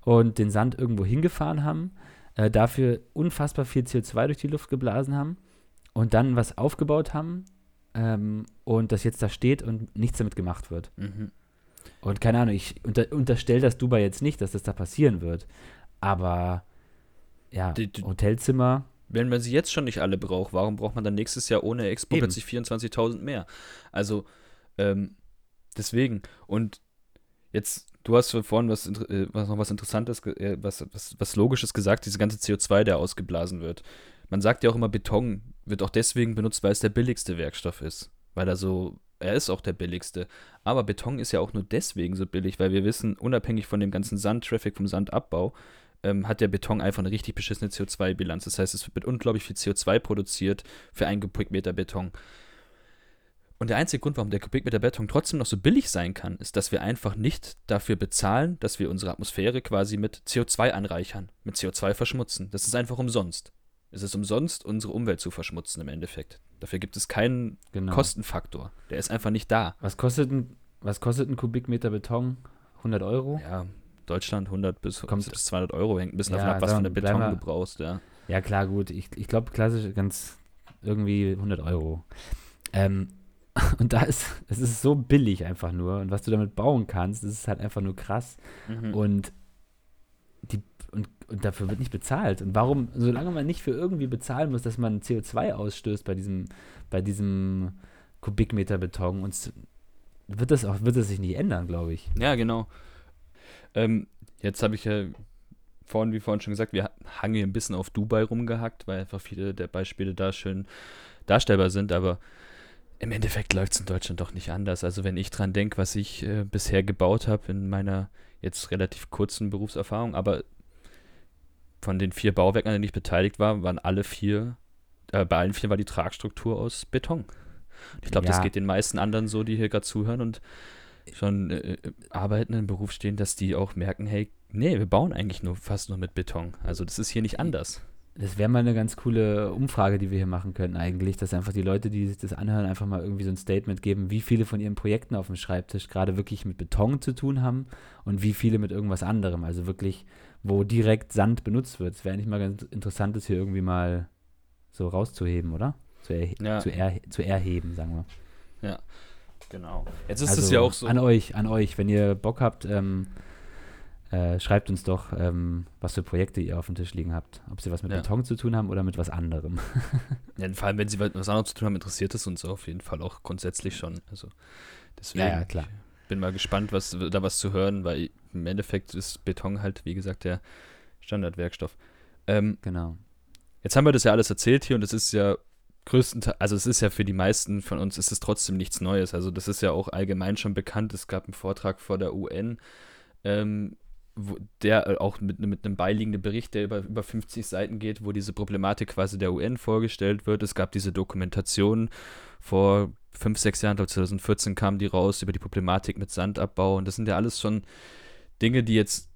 und den Sand irgendwo hingefahren haben, äh, dafür unfassbar viel CO2 durch die Luft geblasen haben und dann was aufgebaut haben ähm, und das jetzt da steht und nichts damit gemacht wird. Mhm. Und keine Ahnung, ich unter, unterstelle das Dubai jetzt nicht, dass das da passieren wird. Aber ja, die, die, Hotelzimmer. Wenn man sie jetzt schon nicht alle braucht, warum braucht man dann nächstes Jahr ohne Expo plötzlich 24.000 mehr? Also, ähm, deswegen. Und jetzt, du hast vorhin was, äh, was noch was Interessantes, äh, was, was, was Logisches gesagt, diese ganze CO2, der ausgeblasen wird. Man sagt ja auch immer, Beton wird auch deswegen benutzt, weil es der billigste Werkstoff ist. Weil er so er ist auch der billigste. Aber Beton ist ja auch nur deswegen so billig, weil wir wissen, unabhängig von dem ganzen Sandtraffic, vom Sandabbau, ähm, hat der Beton einfach eine richtig beschissene CO2-Bilanz. Das heißt, es wird unglaublich viel CO2 produziert für einen Kubikmeter Beton. Und der einzige Grund, warum der Kubikmeter Beton trotzdem noch so billig sein kann, ist, dass wir einfach nicht dafür bezahlen, dass wir unsere Atmosphäre quasi mit CO2 anreichern, mit CO2 verschmutzen. Das ist einfach umsonst. Es ist umsonst, unsere Umwelt zu verschmutzen im Endeffekt. Dafür gibt es keinen genau. Kostenfaktor. Der ist einfach nicht da. Was kostet ein, was kostet ein Kubikmeter Beton? 100 Euro? Ja, Deutschland 100 bis, Kommt- bis 200 Euro, hängt ein bisschen Ja, davon ab, was für sagen eine wir, bleiben Beton wir- du brauchst, ja. Ja, klar, gut. Ich, ich glaube, klassisch ganz irgendwie 100 Euro. Ähm, und da ist, es ist so billig einfach nur. Und was du damit bauen kannst, das ist halt einfach nur krass. Mhm. Und, und, und dafür wird nicht bezahlt. Und warum, solange man nicht für irgendwie bezahlen muss, dass man CO2 ausstößt bei diesem, bei diesem Kubikmeter Beton, und s- wird das auch, wird das sich nicht ändern, glaube ich. Ja, genau. Ähm, jetzt habe ich ja vorhin, wie vorhin schon gesagt, wir haben hier ein bisschen auf Dubai rumgehackt, weil einfach viele der Beispiele da schön darstellbar sind, aber im Endeffekt läuft es in Deutschland doch nicht anders. Also wenn ich dran denke, was ich äh, bisher gebaut habe in meiner jetzt relativ kurzen Berufserfahrung, aber von den vier Bauwerken, an denen ich beteiligt war, waren alle vier, äh, bei allen vier war die Tragstruktur aus Beton. Und ich glaube, das Ja. geht den meisten anderen so, die hier gerade zuhören und schon äh, äh, arbeiten im Beruf stehen, dass die auch merken, hey, nee, wir bauen eigentlich nur fast nur mit Beton. Also das ist hier nicht anders. Das wäre mal eine ganz coole Umfrage, die wir hier machen könnten eigentlich, dass einfach die Leute, die sich das anhören, einfach mal irgendwie so ein Statement geben, wie viele von ihren Projekten auf dem Schreibtisch gerade wirklich mit Beton zu tun haben und wie viele mit irgendwas anderem. Also wirklich, wo direkt Sand benutzt wird. Es wäre eigentlich mal ganz interessant, das hier irgendwie mal so rauszuheben, oder? Zu, erhe Ja. zu, er zu erheben, sagen wir. Genau. Jetzt ist also es ja auch so. An euch, an euch, wenn ihr Bock habt, ähm, äh, schreibt uns doch, ähm, was für Projekte ihr auf dem Tisch liegen habt. Ob sie was mit Ja. Beton zu tun haben oder mit was anderem. Ja, vor allem, wenn sie was anderes zu tun haben, interessiert es uns auf jeden Fall auch grundsätzlich schon. Also deswegen Ja, ja, klar. Ich bin mal gespannt, was da was zu hören, weil im Endeffekt ist Beton halt, wie gesagt, der Standardwerkstoff. Ähm, Genau. Jetzt haben wir das ja alles erzählt hier und es ist ja größtenteils, also es ist ja für die meisten von uns ist es trotzdem nichts Neues. Also das ist ja auch allgemein schon bekannt. Es gab einen Vortrag vor der UN, ähm, wo, der äh, auch mit, mit einem beiliegenden Bericht, der über, über 50 Seiten geht, wo diese Problematik quasi der UN vorgestellt wird. Es gab diese Dokumentation vor fünf, sechs Jahren, glaube 2014 kam die raus über die Problematik mit Sandabbau und das sind ja alles schon Dinge, die jetzt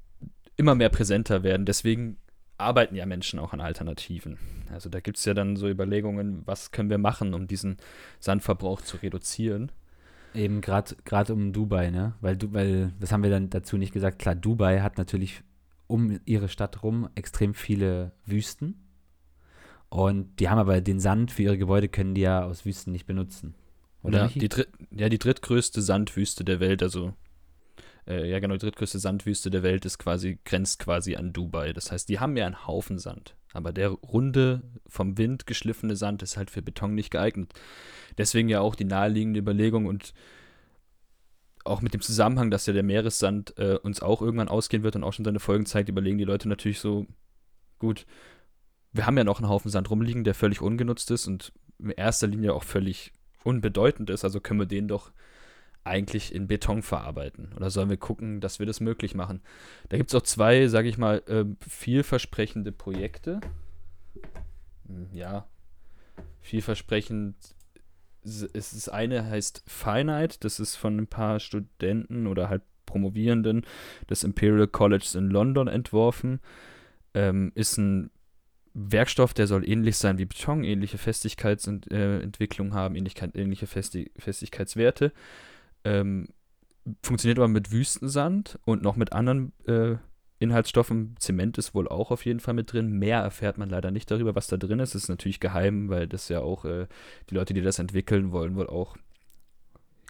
immer mehr präsenter werden. Deswegen arbeiten ja Menschen auch an Alternativen. Also da gibt es ja dann so Überlegungen, was können wir machen, um diesen Sandverbrauch zu reduzieren. Eben gerade um Dubai, ne? Weil, du, weil, das haben wir dann dazu nicht gesagt. Klar, Dubai hat natürlich um ihre Stadt rum extrem viele Wüsten. Und die haben aber den Sand für ihre Gebäude können die ja aus Wüsten nicht benutzen. Oder ja, die ja, die drittgrößte Sandwüste der Welt, also äh, ja genau, die drittgrößte Sandwüste der Welt ist quasi, grenzt quasi an Dubai. Das heißt, die haben ja einen Haufen Sand. Aber der runde, vom Wind geschliffene Sand ist halt für Beton nicht geeignet. Deswegen ja auch die naheliegende Überlegung und auch mit dem Zusammenhang, dass ja der Meeressand äh, uns auch irgendwann ausgehen wird und auch schon seine Folgen zeigt, überlegen die Leute natürlich so, gut, wir haben ja noch einen Haufen Sand rumliegen, der völlig ungenutzt ist und in erster Linie auch völlig unbedeutend ist, also können wir den doch eigentlich in Beton verarbeiten? Oder sollen wir gucken, dass wir das möglich machen? Da gibt es auch zwei, sage ich mal, äh, vielversprechende Projekte. Hm, Ja, vielversprechend. Ist das eine heißt Finite, das ist von ein paar Studenten oder halt Promovierenden des Imperial College in London entworfen. Ähm, ist ein Werkstoff, der soll ähnlich sein wie Beton, ähnliche Festigkeitsentwicklung haben, Ähnlichkeit, ähnliche Festi Festigkeitswerte. Ähm, funktioniert aber mit Wüstensand und noch mit anderen äh, Inhaltsstoffen. Zement ist wohl auch auf jeden Fall mit drin. Mehr erfährt man leider nicht darüber, was da drin ist. Das ist natürlich geheim, weil das ja auch äh, die Leute, die das entwickeln, wollen wohl auch.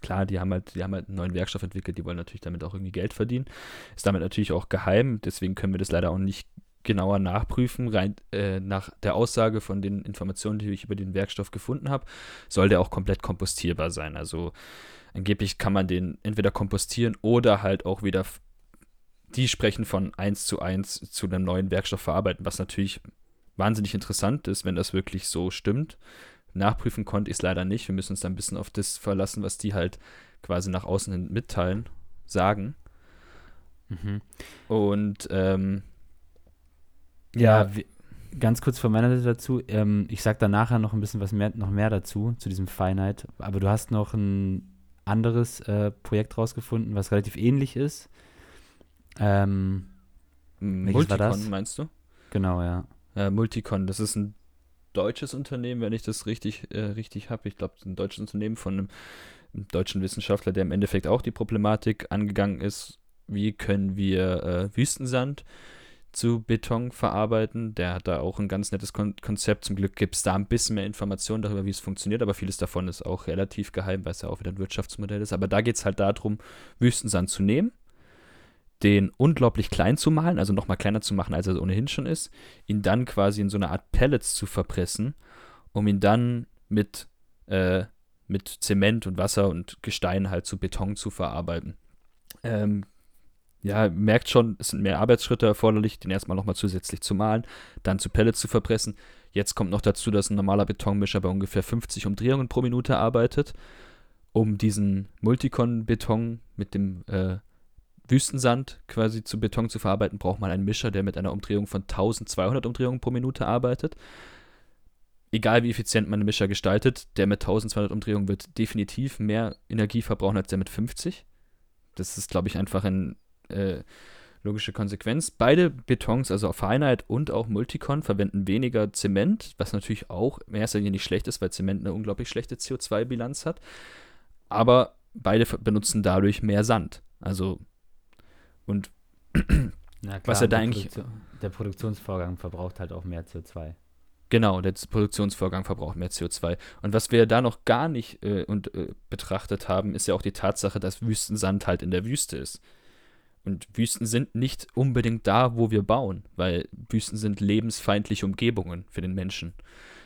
Klar, die haben halt, die haben halt einen neuen Werkstoff entwickelt, die wollen natürlich damit auch irgendwie Geld verdienen. Ist damit natürlich auch geheim, deswegen können wir das leider auch nicht genauer nachprüfen. Rein äh, nach der Aussage von den Informationen, die ich über den Werkstoff gefunden habe, soll der auch komplett kompostierbar sein. Also angeblich kann man den entweder kompostieren oder halt auch wieder, die sprechen von 1 zu 1 zu einem neuen Werkstoff verarbeiten, was natürlich wahnsinnig interessant ist, wenn das wirklich so stimmt. Nachprüfen konnte ich es leider nicht. Wir müssen uns da ein bisschen auf das verlassen, was die halt quasi nach außen hin mitteilen, sagen. Mhm. Und ähm, Ja, ja, ganz kurz von meiner Seite dazu. Ähm, ich sag da nachher noch ein bisschen was mehr, noch mehr dazu, zu diesem Finite. Aber du hast noch ein anderes äh, Projekt rausgefunden, was relativ ähnlich ist. Ähm, welches war Multicon das? meinst du? genau, ja. Äh, Multicon, das ist ein deutsches Unternehmen, wenn ich das richtig, äh, richtig habe. Ich glaube, ein deutsches Unternehmen von einem, einem deutschen Wissenschaftler, der im Endeffekt auch die Problematik angegangen ist. wie können wir äh, Wüstensand zu Beton verarbeiten. Der hat da auch ein ganz nettes Kon Konzept. Zum Glück gibt es da ein bisschen mehr Informationen darüber, wie es funktioniert, aber vieles davon ist auch relativ geheim, weil es ja auch wieder ein Wirtschaftsmodell ist. Aber da geht es halt darum, Wüstensand zu nehmen, den unglaublich klein zu malen, also nochmal kleiner zu machen, als er ohnehin schon ist, ihn dann quasi in so eine Art Pellets zu verpressen, um ihn dann mit, äh, mit Zement und Wasser und Gestein halt zu Beton zu verarbeiten. Ähm, ja, merkt schon, es sind mehr Arbeitsschritte erforderlich, den erstmal nochmal zusätzlich zu malen, dann zu Pellets zu verpressen. Jetzt kommt noch dazu, dass ein normaler Betonmischer bei ungefähr 50 Umdrehungen pro Minute arbeitet. Um diesen Multicon-Beton mit dem äh, Wüstensand quasi zu Beton zu verarbeiten, braucht man einen Mischer, der mit einer Umdrehung von 1200 Umdrehungen pro Minute arbeitet. Egal wie effizient man den Mischer gestaltet, der mit 1200 Umdrehungen wird definitiv mehr Energie verbrauchen als der mit 50. Das ist, glaube ich, einfach ein äh, logische Konsequenz. Beide Betons, also Feinheit und auch Multicon, verwenden weniger Zement, was natürlich auch in erster Linie nicht schlecht ist, weil Zement eine unglaublich schlechte CO2-Bilanz hat. Aber beide benutzen dadurch mehr Sand. Also, und klar, was er da eigentlich. Produktion, der Produktionsvorgang verbraucht halt auch mehr CO2. Genau, der Produktionsvorgang verbraucht mehr CO2. Und was wir da noch gar nicht äh, und, äh, betrachtet haben, ist ja auch die Tatsache, dass Wüstensand halt in der Wüste ist. Und Wüsten sind nicht unbedingt da, wo wir bauen, weil Wüsten sind lebensfeindliche Umgebungen für den Menschen.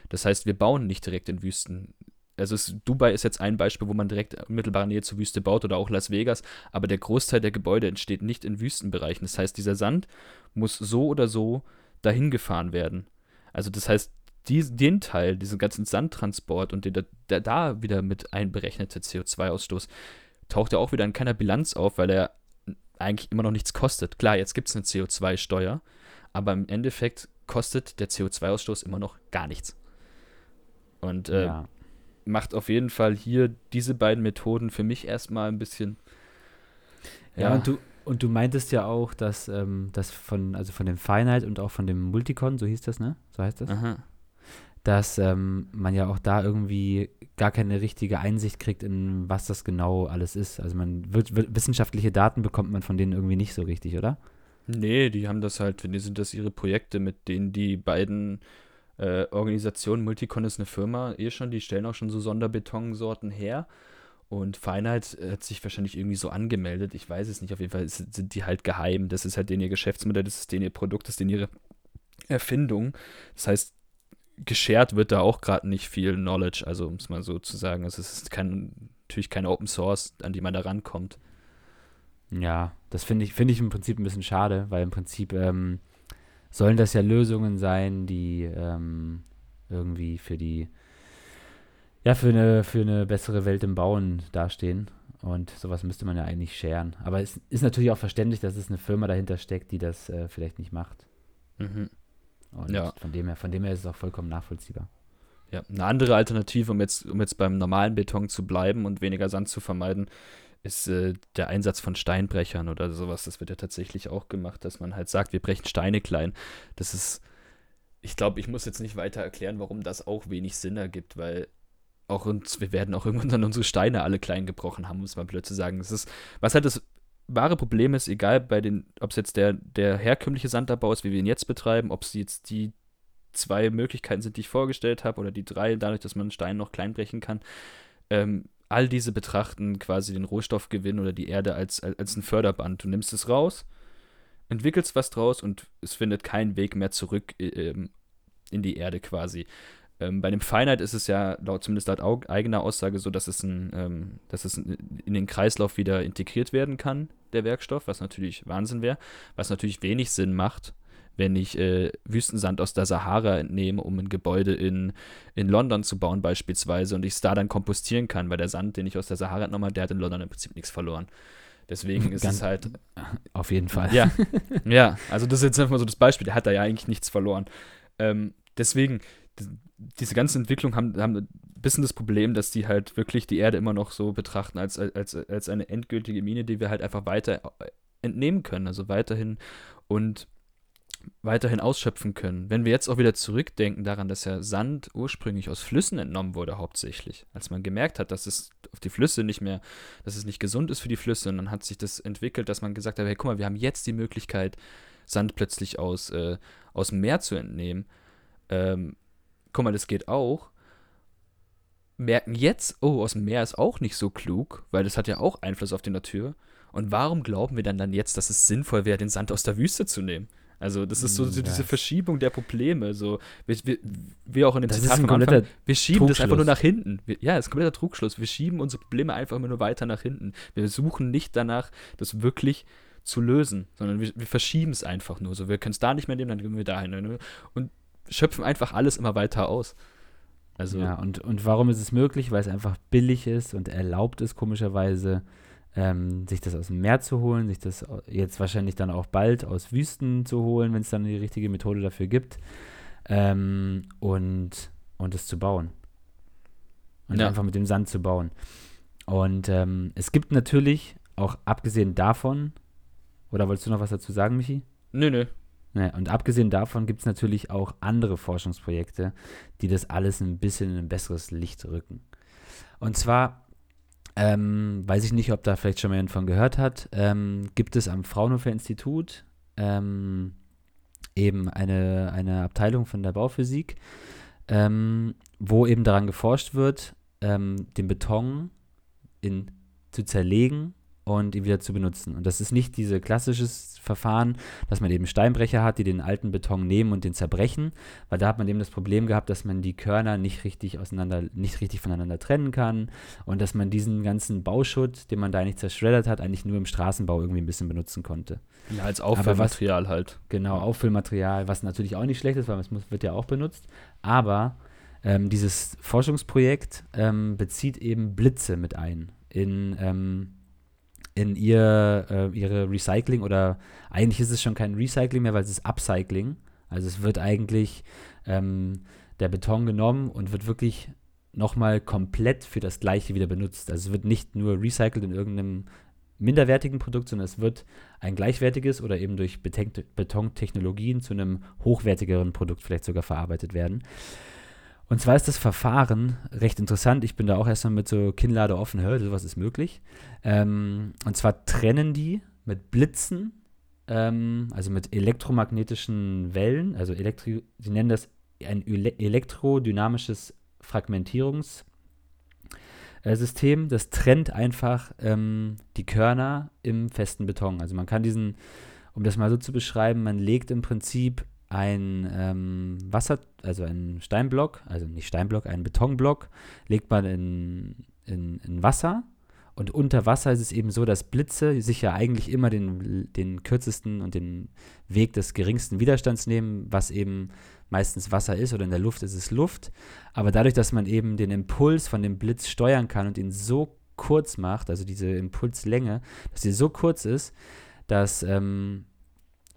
Das heißt, wir bauen nicht direkt in Wüsten. Also es, Dubai ist jetzt ein Beispiel, wo man direkt in unmittelbarer Nähe zur Wüste baut oder auch Las Vegas, aber der Großteil der Gebäude entsteht nicht in Wüstenbereichen. Das heißt, dieser Sand muss so oder so dahin gefahren werden. Also das heißt, die, den Teil, diesen ganzen Sandtransport und der, der da wieder mit einberechnete CO2-Ausstoß, taucht ja auch wieder in keiner Bilanz auf, weil er eigentlich immer noch nichts kostet. Klar, jetzt gibt es eine CO2-Steuer, aber im Endeffekt kostet der CO2-Ausstoß immer noch gar nichts. Und äh, ja. macht auf jeden Fall hier diese beiden Methoden für mich erstmal ein bisschen. Ja, ja und du, und du meintest ja auch, dass ähm, das von, also von dem Feinheit und auch von dem Multicon, so hieß das, ne? So heißt das? Aha dass ähm, man ja auch da irgendwie gar keine richtige Einsicht kriegt, in was das genau alles ist. Also man wird, wissenschaftliche Daten bekommt man von denen irgendwie nicht so richtig, oder? Nee, die haben das halt, die sind das ihre Projekte, mit denen die beiden äh, Organisationen, Multicon ist eine Firma, eh schon, die stellen auch schon so Sonderbetonsorten her. Und Feinheit hat sich wahrscheinlich irgendwie so angemeldet. Ich weiß es nicht. Auf jeden Fall sind die halt geheim. Das ist halt denen ihr Geschäftsmodell, das ist denen ihr Produkt, das ist denen ihre Erfindung. Das heißt, geshared wird da auch gerade nicht viel Knowledge, also um es mal so zu sagen. Also es ist kein, natürlich keine Open Source, an die man da rankommt. Ja, das finde ich, find ich im Prinzip ein bisschen schade, weil im Prinzip ähm, sollen das ja Lösungen sein, die ähm, irgendwie für die, ja, für eine, für eine bessere Welt im Bauen dastehen. Und sowas müsste man ja eigentlich scheren. Aber es ist natürlich auch verständlich, dass es eine Firma dahinter steckt, die das äh, vielleicht nicht macht. Mhm. Und ja. von, dem her, von dem her ist es auch vollkommen nachvollziehbar. Ja, eine andere Alternative, um jetzt, um jetzt beim normalen Beton zu bleiben und weniger Sand zu vermeiden, ist äh, der Einsatz von Steinbrechern oder sowas. Das wird ja tatsächlich auch gemacht, dass man halt sagt, wir brechen Steine klein. Das ist, ich glaube, ich muss jetzt nicht weiter erklären, warum das auch wenig Sinn ergibt, weil auch uns, wir werden auch irgendwann dann unsere Steine alle klein gebrochen haben, muss man blöd zu sagen. Das ist, was halt das wahre Problem ist, egal bei den, ob es jetzt der, der herkömmliche Sandabbau ist, wie wir ihn jetzt betreiben, ob es jetzt die zwei Möglichkeiten sind, die ich vorgestellt habe, oder die drei, dadurch, dass man Stein noch klein brechen kann, ähm, all diese betrachten quasi den Rohstoffgewinn oder die Erde als, als, als ein Förderband. Du nimmst es raus, entwickelst was draus und es findet keinen Weg mehr zurück äh, in die Erde quasi. Ähm, bei dem Feinheit ist es ja laut, zumindest laut eigener Aussage so, dass es, ein, ähm, dass es in den Kreislauf wieder integriert werden kann, der Werkstoff, was natürlich Wahnsinn wäre, was natürlich wenig Sinn macht, wenn ich äh, Wüstensand aus der Sahara entnehme, um ein Gebäude in, in London zu bauen beispielsweise und ich es da dann kompostieren kann, weil der Sand, den ich aus der Sahara entnommen habe, der hat in London im Prinzip nichts verloren. Deswegen ist Ganz, es halt. Auf jeden Fall. Ja, ja, also das ist jetzt einfach mal so das Beispiel, der hat da ja eigentlich nichts verloren. Ähm, deswegen, diese ganze Entwicklung haben, haben ein bisschen das Problem, dass die halt wirklich die Erde immer noch so betrachten als, als, als eine endgültige Mine, die wir halt einfach weiter entnehmen können, also weiterhin. Und weiterhin ausschöpfen können. Wenn wir jetzt auch wieder zurückdenken daran, dass ja Sand ursprünglich aus Flüssen entnommen wurde, hauptsächlich, als man gemerkt hat, dass es auf die Flüsse nicht mehr, dass es nicht gesund ist für die Flüsse, und dann hat sich das entwickelt, dass man gesagt hat, hey, guck mal, wir haben jetzt die Möglichkeit, Sand plötzlich aus, äh, aus dem Meer zu entnehmen. Ähm, guck mal, das geht auch. Merken jetzt, oh, aus dem Meer ist auch nicht so klug, weil das hat ja auch Einfluss auf die Natur. Und warum glauben wir dann dann jetzt, dass es sinnvoll wäre, den Sand aus der Wüste zu nehmen? Also, das ist so, so diese Verschiebung der Probleme. So, wir, wir, wie auch in dem Das Zitat ist Anfang, wir schieben das einfach nur nach hinten. Wir, ja, es ist ein kompletter Trugschluss. Wir schieben unsere Probleme einfach immer nur weiter nach hinten. Wir suchen nicht danach, das wirklich zu lösen, sondern wir, wir verschieben es einfach nur. So, wir können es da nicht mehr nehmen, dann gehen wir dahin. Und schöpfen einfach alles immer weiter aus. Also, Ja, und, und warum ist es möglich? Weil es einfach billig ist und erlaubt ist, komischerweise, ähm, sich das aus dem Meer zu holen, sich das jetzt wahrscheinlich dann auch bald aus Wüsten zu holen, wenn es dann die richtige Methode dafür gibt. Ähm, und, und es zu bauen. Und Ja. einfach mit dem Sand zu bauen. Und ähm, es gibt natürlich, auch abgesehen davon, oder wolltest du noch was dazu sagen, Michi? nö, nö. Ja, und abgesehen davon gibt es natürlich auch andere Forschungsprojekte, die das alles ein bisschen in ein besseres Licht rücken. Und zwar, ähm, weiß ich nicht, ob da vielleicht schon mal jemand von gehört hat, ähm, gibt es am Fraunhofer Institut ähm, eben eine, eine Abteilung von der Bauphysik, ähm, wo eben daran geforscht wird, ähm, den Beton in, zu zerlegen und ihn wieder zu benutzen. Und das ist nicht dieses klassisches Verfahren, dass man eben Steinbrecher hat, die den alten Beton nehmen und den zerbrechen, weil da hat man eben das Problem gehabt, dass man die Körner nicht richtig auseinander, nicht richtig voneinander trennen kann und dass man diesen ganzen Bauschutt, den man da eigentlich zerschreddert hat, eigentlich nur im Straßenbau irgendwie ein bisschen benutzen konnte. Ja, als was- Auffüllmaterial halt. Genau, Auffüllmaterial, was natürlich auch nicht schlecht ist, weil es muss, wird ja auch benutzt. Aber ähm, dieses Forschungsprojekt ähm, bezieht eben Blitze mit ein in, ähm, in ihr, äh, ihre Recycling oder eigentlich ist es schon kein Recycling mehr, weil es ist Upcycling. Also es wird eigentlich ähm, der Beton genommen und wird wirklich nochmal komplett für das Gleiche wieder benutzt. Also es wird nicht nur recycelt in irgendeinem minderwertigen Produkt, sondern es wird ein gleichwertiges oder eben durch Beton- Betontechnologien zu einem hochwertigeren Produkt vielleicht sogar verarbeitet werden. Und zwar ist das Verfahren recht interessant. Ich bin da auch erstmal mit so Kinnlade offen, hör, sowas ist möglich. Ähm, und zwar trennen die mit Blitzen, ähm, also mit elektromagnetischen Wellen, also Elektri sie nennen das ein ele- elektrodynamisches Fragmentierungs- äh, das trennt einfach ähm, die Körner im festen Beton. Also man kann diesen, um das mal so zu beschreiben, man legt im Prinzip ein ähm, Wasser, also einen Steinblock, also nicht Steinblock, einen Betonblock, legt man in, in, in Wasser und unter Wasser ist es eben so, dass Blitze sich ja eigentlich immer den, den kürzesten und den Weg des geringsten Widerstands nehmen, was eben meistens Wasser ist oder in der Luft ist es Luft. Aber dadurch, dass man eben den Impuls von dem Blitz steuern kann und ihn so kurz macht, also diese Impulslänge, dass sie so kurz ist, dass, ähm,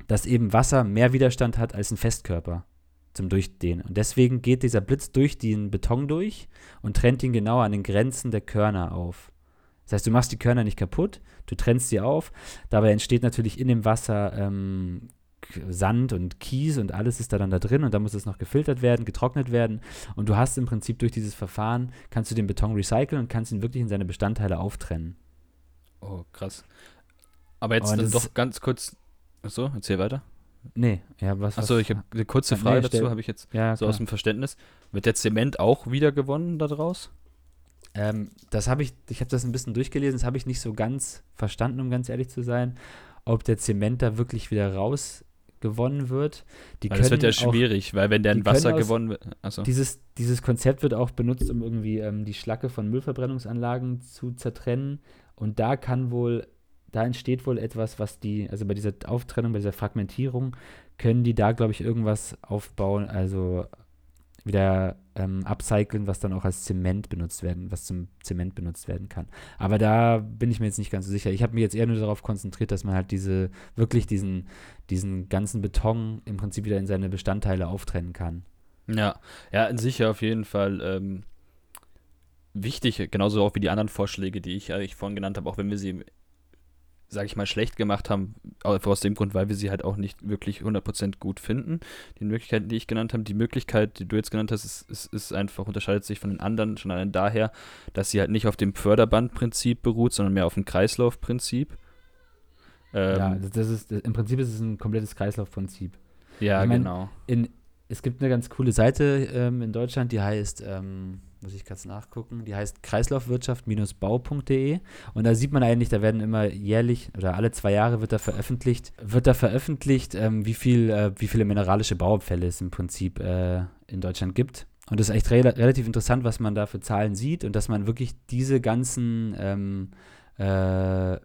dass eben Wasser mehr Widerstand hat als ein Festkörper zum Durchdehnen. Und deswegen geht dieser Blitz durch den Beton durch und trennt ihn genau an den Grenzen der Körner auf. Das heißt, du machst die Körner nicht kaputt, du trennst sie auf. Dabei entsteht natürlich in dem Wasser ähm, Sand und Kies und alles ist da dann da drin und dann muss es noch gefiltert werden, getrocknet werden. Und du hast im Prinzip durch dieses Verfahren, kannst du den Beton recyceln und kannst ihn wirklich in seine Bestandteile auftrennen. Oh, krass. Aber jetzt doch ganz kurz. Achso, erzähl weiter. Nee, ja, was. Achso, ich habe eine kurze Nee, Frage stell- dazu, habe ich jetzt ja, so klar. aus dem Verständnis. Wird der Zement auch wieder gewonnen daraus? Ähm, das habe ich, ich habe das ein bisschen durchgelesen, das habe ich nicht so ganz verstanden, um ganz ehrlich zu sein, ob der Zement da wirklich wieder rausgewonnen wird. Die Weil das wird ja können auch- schwierig, weil wenn der in Wasser aus- gewonnen wird. Achso. Dieses, dieses Konzept wird auch benutzt, um irgendwie ähm, die Schlacke von Müllverbrennungsanlagen zu zertrennen. Und da kann wohl, da entsteht wohl etwas, was die, also bei dieser Auftrennung, bei dieser Fragmentierung, können die da, glaube ich, irgendwas aufbauen, also wieder ähm, upcyclen, was dann auch als Zement benutzt werden, was zum Zement benutzt werden kann. Aber da bin ich mir jetzt nicht ganz so sicher. Ich habe mich jetzt eher nur darauf konzentriert, dass man halt diese, wirklich diesen, diesen ganzen Beton im Prinzip wieder in seine Bestandteile auftrennen kann. Ja, ja, in sich ja auf jeden Fall ähm, wichtig, genauso auch wie die anderen Vorschläge, die ich eigentlich vorhin genannt habe, auch wenn wir sie sage ich mal, schlecht gemacht haben, einfach aus dem Grund, weil wir sie halt auch nicht wirklich 100% gut finden. Die Möglichkeiten, die ich genannt habe, die Möglichkeit, die du jetzt genannt hast, ist, ist, ist einfach, unterscheidet sich von den anderen schon allein daher, dass sie halt nicht auf dem Förderbandprinzip beruht, sondern mehr auf dem Kreislaufprinzip. Ähm, ja, das ist, im Prinzip ist es ein komplettes Kreislaufprinzip. Ja, ich mein, genau. In, es gibt eine ganz coole Seite ähm, in Deutschland, die heißt, ähm, muss ich kurz nachgucken, die heißt kreislaufwirtschaft-bau.de und da sieht man eigentlich, da werden immer jährlich oder alle zwei Jahre wird da veröffentlicht, wird da veröffentlicht, ähm, wie viel, äh, wie viele mineralische Bauabfälle es im Prinzip äh, in Deutschland gibt. Und das ist echt re relativ interessant, was man da für Zahlen sieht und dass man wirklich diese ganzen ähm, äh,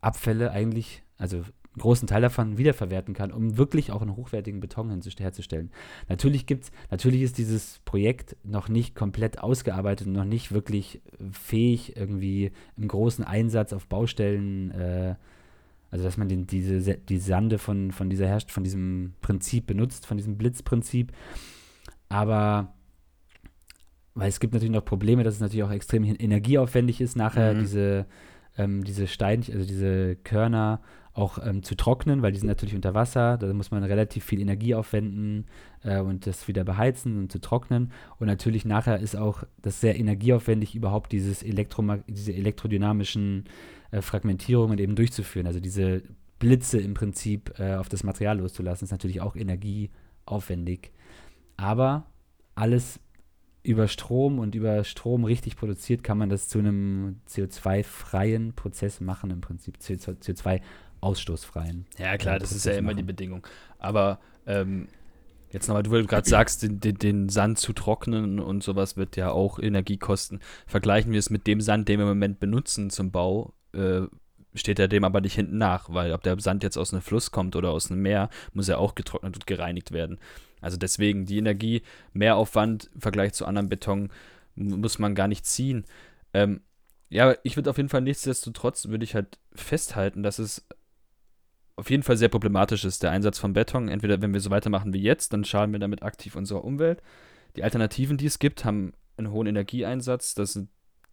Abfälle eigentlich, also großen Teil davon wiederverwerten kann, um wirklich auch einen hochwertigen Beton herzustellen. Natürlich gibt's, natürlich ist dieses Projekt noch nicht komplett ausgearbeitet und noch nicht wirklich fähig, irgendwie im großen Einsatz auf Baustellen, äh, also dass man den, diese, die Sande von, von dieser Herrscht, von diesem Prinzip benutzt, von diesem Blitzprinzip. Aber weil es gibt natürlich noch Probleme, dass es natürlich auch extrem energieaufwendig ist, nachher mhm. diese, ähm, diese Stein, also diese Körner auch ähm, zu trocknen, weil die sind natürlich unter Wasser. Da muss man relativ viel Energie aufwenden äh, und das wieder beheizen und zu trocknen. Und natürlich nachher ist auch das sehr energieaufwendig, überhaupt dieses diese elektrodynamischen äh, Fragmentierungen eben durchzuführen. Also diese Blitze im Prinzip äh, auf das Material loszulassen, ist natürlich auch energieaufwendig. Aber alles über Strom und über Strom richtig produziert, kann man das zu einem CO2-freien Prozess machen, im Prinzip CO2 ausstoßfreien. Ja, klar, äh, das ist ja immer machen. die Bedingung. Aber ähm, jetzt nochmal, du gerade sagst, den, den, den, Sand zu trocknen und sowas wird ja auch Energie kosten. Vergleichen wir es mit dem Sand, den wir im Moment benutzen zum Bau, äh, steht er dem aber nicht hinten nach, weil ob der Sand jetzt aus einem Fluss kommt oder aus einem Meer, muss er auch getrocknet und gereinigt werden. Also deswegen die Energie, Mehraufwand im Vergleich zu anderem Beton muss man gar nicht ziehen. Ähm, ja, ich würde auf jeden Fall nichtsdestotrotz, würde ich halt festhalten, dass es auf jeden Fall sehr problematisch ist, der Einsatz von Beton. Entweder, wenn wir so weitermachen wie jetzt, dann schaden wir damit aktiv unserer Umwelt. Die Alternativen, die es gibt, haben einen hohen Energieeinsatz. Das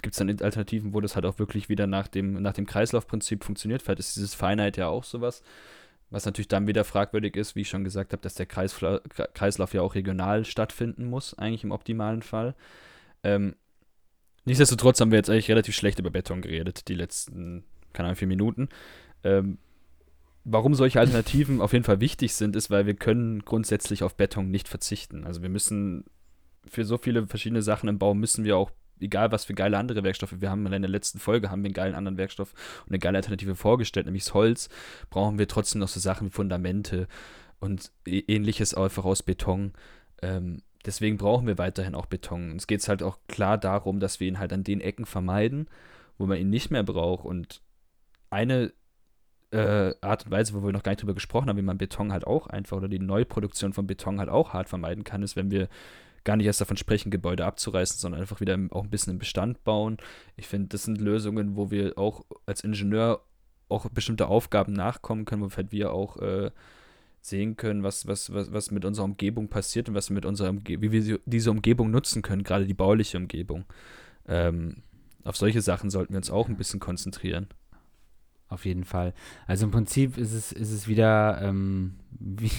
gibt es dann Alternativen, wo das halt auch wirklich wieder nach dem, nach dem Kreislaufprinzip funktioniert. Vielleicht ist dieses Feinheit ja auch sowas. Was natürlich dann wieder fragwürdig ist, wie ich schon gesagt habe, dass der Kreisla Kreislauf ja auch regional stattfinden muss, eigentlich im optimalen Fall. Ähm, nichtsdestotrotz haben wir jetzt eigentlich relativ schlecht über Beton geredet, die letzten, keine Ahnung, vier Minuten. Ähm, warum solche Alternativen auf jeden Fall wichtig sind, ist, weil wir können grundsätzlich auf Beton nicht verzichten. Also wir müssen für so viele verschiedene Sachen im Bau müssen wir auch, egal was für geile andere Werkstoffe wir haben, in der letzten Folge haben wir einen geilen anderen Werkstoff und eine geile Alternative vorgestellt, nämlich das Holz, brauchen wir trotzdem noch so Sachen wie Fundamente und ähnliches einfach aus Beton. Ähm, deswegen brauchen wir weiterhin auch Beton. Uns geht es halt auch klar darum, dass wir ihn halt an den Ecken vermeiden, wo man ihn nicht mehr braucht. Und eine äh, Art und Weise, wo wir noch gar nicht drüber gesprochen haben, wie man Beton halt auch einfach oder die Neuproduktion von Beton halt auch hart vermeiden kann, ist, wenn wir gar nicht erst davon sprechen, Gebäude abzureißen, sondern einfach wieder auch ein bisschen im Bestand bauen. Ich finde, das sind Lösungen, wo wir auch als Ingenieur auch bestimmte Aufgaben nachkommen können, wo halt wir auch äh, sehen können, was, was, was, was mit unserer Umgebung passiert und was mit unserer Umge wie wir diese Umgebung nutzen können, gerade die bauliche Umgebung. Ähm, auf solche Sachen sollten wir uns auch ein bisschen konzentrieren. Auf jeden Fall. Also im Prinzip ist es, ist es wieder, ähm, wie,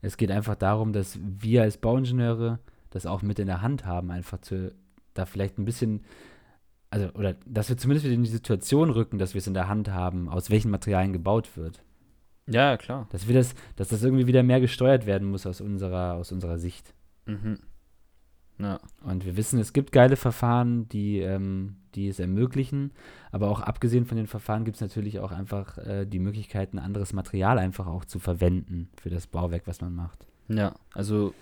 es geht einfach darum, dass wir als Bauingenieure das auch mit in der Hand haben, einfach zu, da vielleicht ein bisschen, also, oder dass wir zumindest wieder in die Situation rücken, dass wir es in der Hand haben, aus welchen Materialien gebaut wird. Ja, klar. Dass wir das, dass das irgendwie wieder mehr gesteuert werden muss aus unserer, aus unserer Sicht. Mhm. Ja. Und wir wissen, es gibt geile Verfahren, die, ähm, die es ermöglichen. Aber auch abgesehen von den Verfahren gibt es natürlich auch einfach äh, die Möglichkeit, ein anderes Material einfach auch zu verwenden für das Bauwerk, was man macht. Ja, also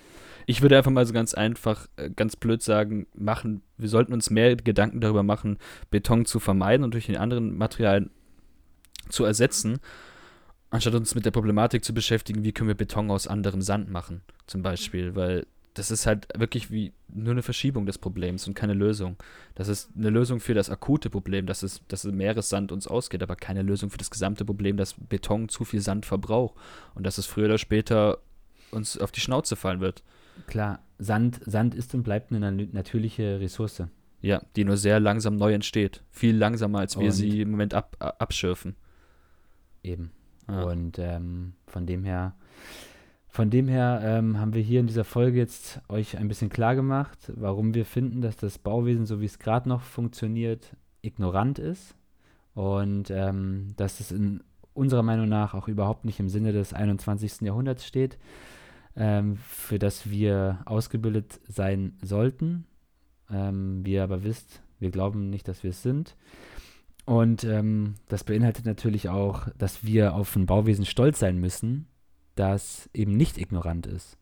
ich würde einfach mal so ganz einfach, äh, ganz blöd sagen, machen, wir sollten uns mehr Gedanken darüber machen, Beton zu vermeiden und durch den anderen Materialien zu ersetzen, anstatt uns mit der Problematik zu beschäftigen, wie können wir Beton aus anderem Sand machen, zum Beispiel, weil das ist halt wirklich wie nur eine Verschiebung des Problems und keine Lösung. Das ist eine Lösung für das akute Problem, dass es, dass Meeressand uns ausgeht, aber keine Lösung für das gesamte Problem, dass Beton zu viel Sand verbraucht und dass es früher oder später uns auf die Schnauze fallen wird. Klar, Sand, Sand ist und bleibt eine natürliche Ressource. Ja, die nur sehr langsam neu entsteht. Viel langsamer, als wir und sie im Moment ab, abschürfen. eben. Ja. Und ähm, von dem her, von dem her ähm, haben wir hier in dieser Folge jetzt euch ein bisschen klar gemacht, warum wir finden, dass das Bauwesen, so wie es gerade noch funktioniert, ignorant ist und ähm, dass es in unserer Meinung nach auch überhaupt nicht im Sinne des 21. Jahrhunderts steht, ähm, für das wir ausgebildet sein sollten. Ähm, wie ihr aber wisst, wir glauben nicht, dass wir es sind. Und ähm, das beinhaltet natürlich auch, dass wir auf ein Bauwesen stolz sein müssen, das eben nicht ignorant ist.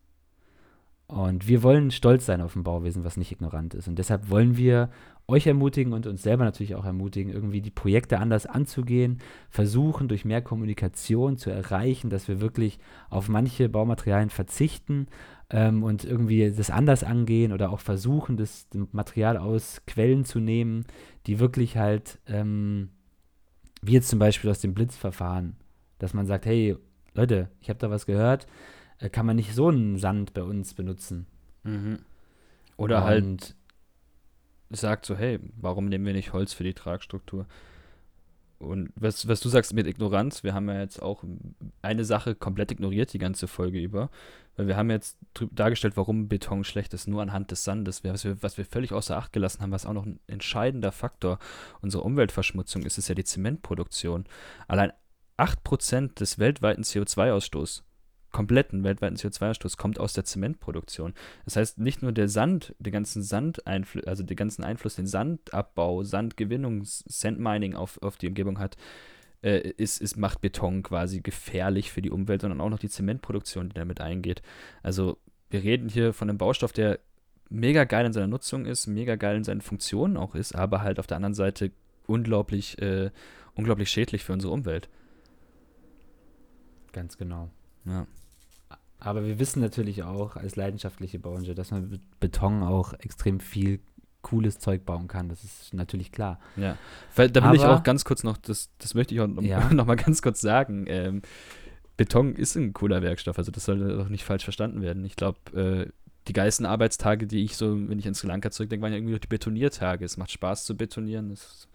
Und wir wollen stolz sein auf ein Bauwesen, was nicht ignorant ist. Und deshalb wollen wir euch ermutigen und uns selber natürlich auch ermutigen, irgendwie die Projekte anders anzugehen, versuchen durch mehr Kommunikation zu erreichen, dass wir wirklich auf manche Baumaterialien verzichten ähm, und irgendwie das anders angehen oder auch versuchen, das, Material aus Quellen zu nehmen, die wirklich halt, ähm, wie jetzt zum Beispiel aus dem Blitzverfahren, dass man sagt, hey Leute, ich habe da was gehört, äh, kann man nicht so einen Sand bei uns benutzen. Mhm. Oder halt und halt sagt so, hey, warum nehmen wir nicht Holz für die Tragstruktur? Und was, was du sagst mit Ignoranz, wir haben ja jetzt auch eine Sache komplett ignoriert die ganze Folge über, weil wir haben jetzt dargestellt, warum Beton schlecht ist, nur anhand des Sandes. Was wir, was wir völlig außer Acht gelassen haben, was auch noch ein entscheidender Faktor unserer Umweltverschmutzung ist, ist ja die Zementproduktion. Allein 8% des weltweiten CO2-Ausstoßes kompletten weltweiten CO2-Ausstoß kommt aus der Zementproduktion. Das heißt, nicht nur der Sand, den ganzen Sandeinfluss, also den ganzen Einfluss, den Sandabbau, Sandgewinnung, Sandmining auf, auf die Umgebung hat, äh, ist, ist, macht Beton quasi gefährlich für die Umwelt, sondern auch noch die Zementproduktion, die damit eingeht. Also wir reden hier von einem Baustoff, der mega geil in seiner Nutzung ist, mega geil in seinen Funktionen auch ist, aber halt auf der anderen Seite unglaublich, äh, unglaublich schädlich für unsere Umwelt. Ganz genau. Ja. Aber wir wissen natürlich auch als leidenschaftliche Branche, dass man mit Beton auch extrem viel cooles Zeug bauen kann. Das ist natürlich klar. Ja. Da will Aber, ich auch ganz kurz noch, das, das möchte ich auch noch, ja. noch mal ganz kurz sagen. Ähm, Beton ist ein cooler Werkstoff, also das sollte auch nicht falsch verstanden werden. Ich glaube, äh, die geilsten Arbeitstage, die ich so, wenn ich in Sri Lanka zurückdenke, waren ja irgendwie die Betoniertage. Es macht Spaß zu betonieren. Es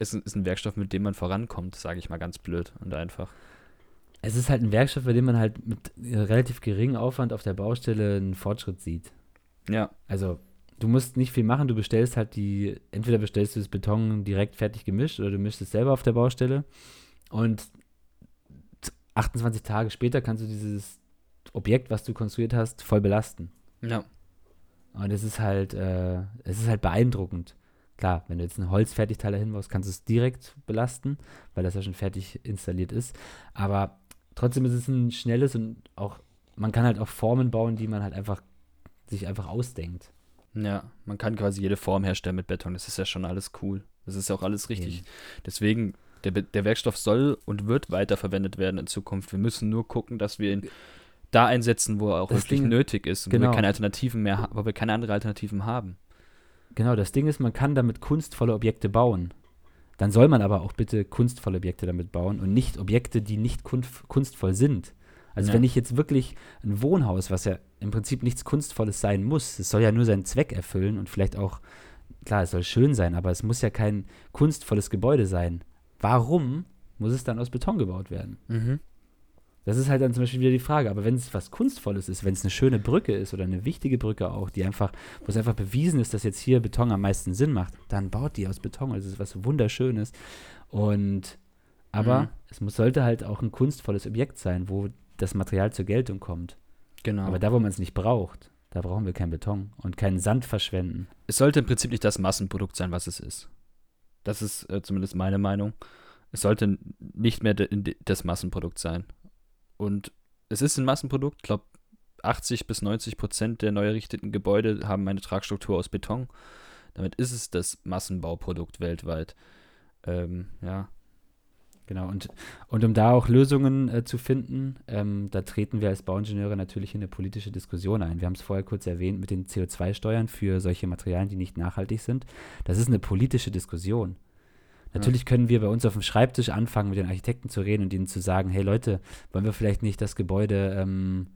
ist, ist ein Werkstoff, mit dem man vorankommt, sage ich mal ganz blöd und einfach es ist halt ein Werkstoff, bei dem man halt mit relativ geringem Aufwand auf der Baustelle einen Fortschritt sieht. Ja. Also, du musst nicht viel machen, du bestellst halt die, entweder bestellst du das Beton direkt fertig gemischt oder du mischst es selber auf der Baustelle und 28 Tage später kannst du dieses Objekt, was du konstruiert hast, voll belasten. Ja. Und es ist halt, äh, es ist halt beeindruckend. Klar, wenn du jetzt ein Holzfertigteil dahin baust, kannst du es direkt belasten, weil das ja schon fertig installiert ist. Aber trotzdem ist es ein schnelles und auch, man kann halt auch Formen bauen, die man halt einfach sich einfach ausdenkt. Ja, man kann quasi jede Form herstellen mit Beton. Das ist ja schon alles cool. Das ist ja auch alles richtig. Mhm. Deswegen, der, der Werkstoff soll und wird weiterverwendet werden in Zukunft. Wir müssen nur gucken, dass wir ihn da einsetzen, wo er auch das wirklich Ding, nötig ist und genau. wo wir keine Alternativen mehr, wo wir keine andere Alternativen haben. Genau, das Ding ist, man kann damit kunstvolle Objekte bauen. Dann soll man aber auch bitte kunstvolle Objekte damit bauen und nicht Objekte, die nicht kunstvoll sind. Also ja. wenn ich jetzt wirklich ein Wohnhaus, was ja im Prinzip nichts Kunstvolles sein muss, es soll ja nur seinen Zweck erfüllen und vielleicht auch, klar, es soll schön sein, aber es muss ja kein kunstvolles Gebäude sein. Warum muss es dann aus Beton gebaut werden? Mhm. Das ist halt dann zum Beispiel wieder die Frage. Aber wenn es was Kunstvolles ist, wenn es eine schöne Brücke ist oder eine wichtige Brücke auch, die einfach, wo es einfach bewiesen ist, dass jetzt hier Beton am meisten Sinn macht, dann baut die aus Beton. Also es ist was Wunderschönes. Und aber mhm. es muss, sollte halt auch ein kunstvolles Objekt sein, wo das Material zur Geltung kommt. Genau. Aber da, wo man es nicht braucht, da brauchen wir keinen Beton und keinen Sand verschwenden. Es sollte im Prinzip nicht das Massenprodukt sein, was es ist. Das ist äh, zumindest meine Meinung. Es sollte nicht mehr das Massenprodukt sein. Und es ist ein Massenprodukt. Ich glaube, 80 bis 90 Prozent der neu errichteten Gebäude haben eine Tragstruktur aus Beton. Damit ist es das Massenbauprodukt weltweit. Ähm, ja. Genau, und, und um da auch Lösungen äh, zu finden, ähm, da treten wir als Bauingenieure natürlich in eine politische Diskussion ein. Wir haben es vorher kurz erwähnt mit den CO2-Steuern für solche Materialien, die nicht nachhaltig sind. Das ist eine politische Diskussion. Natürlich können wir bei uns auf dem Schreibtisch anfangen, mit den Architekten zu reden und ihnen zu sagen, hey Leute, wollen wir vielleicht nicht das Gebäude, ähm,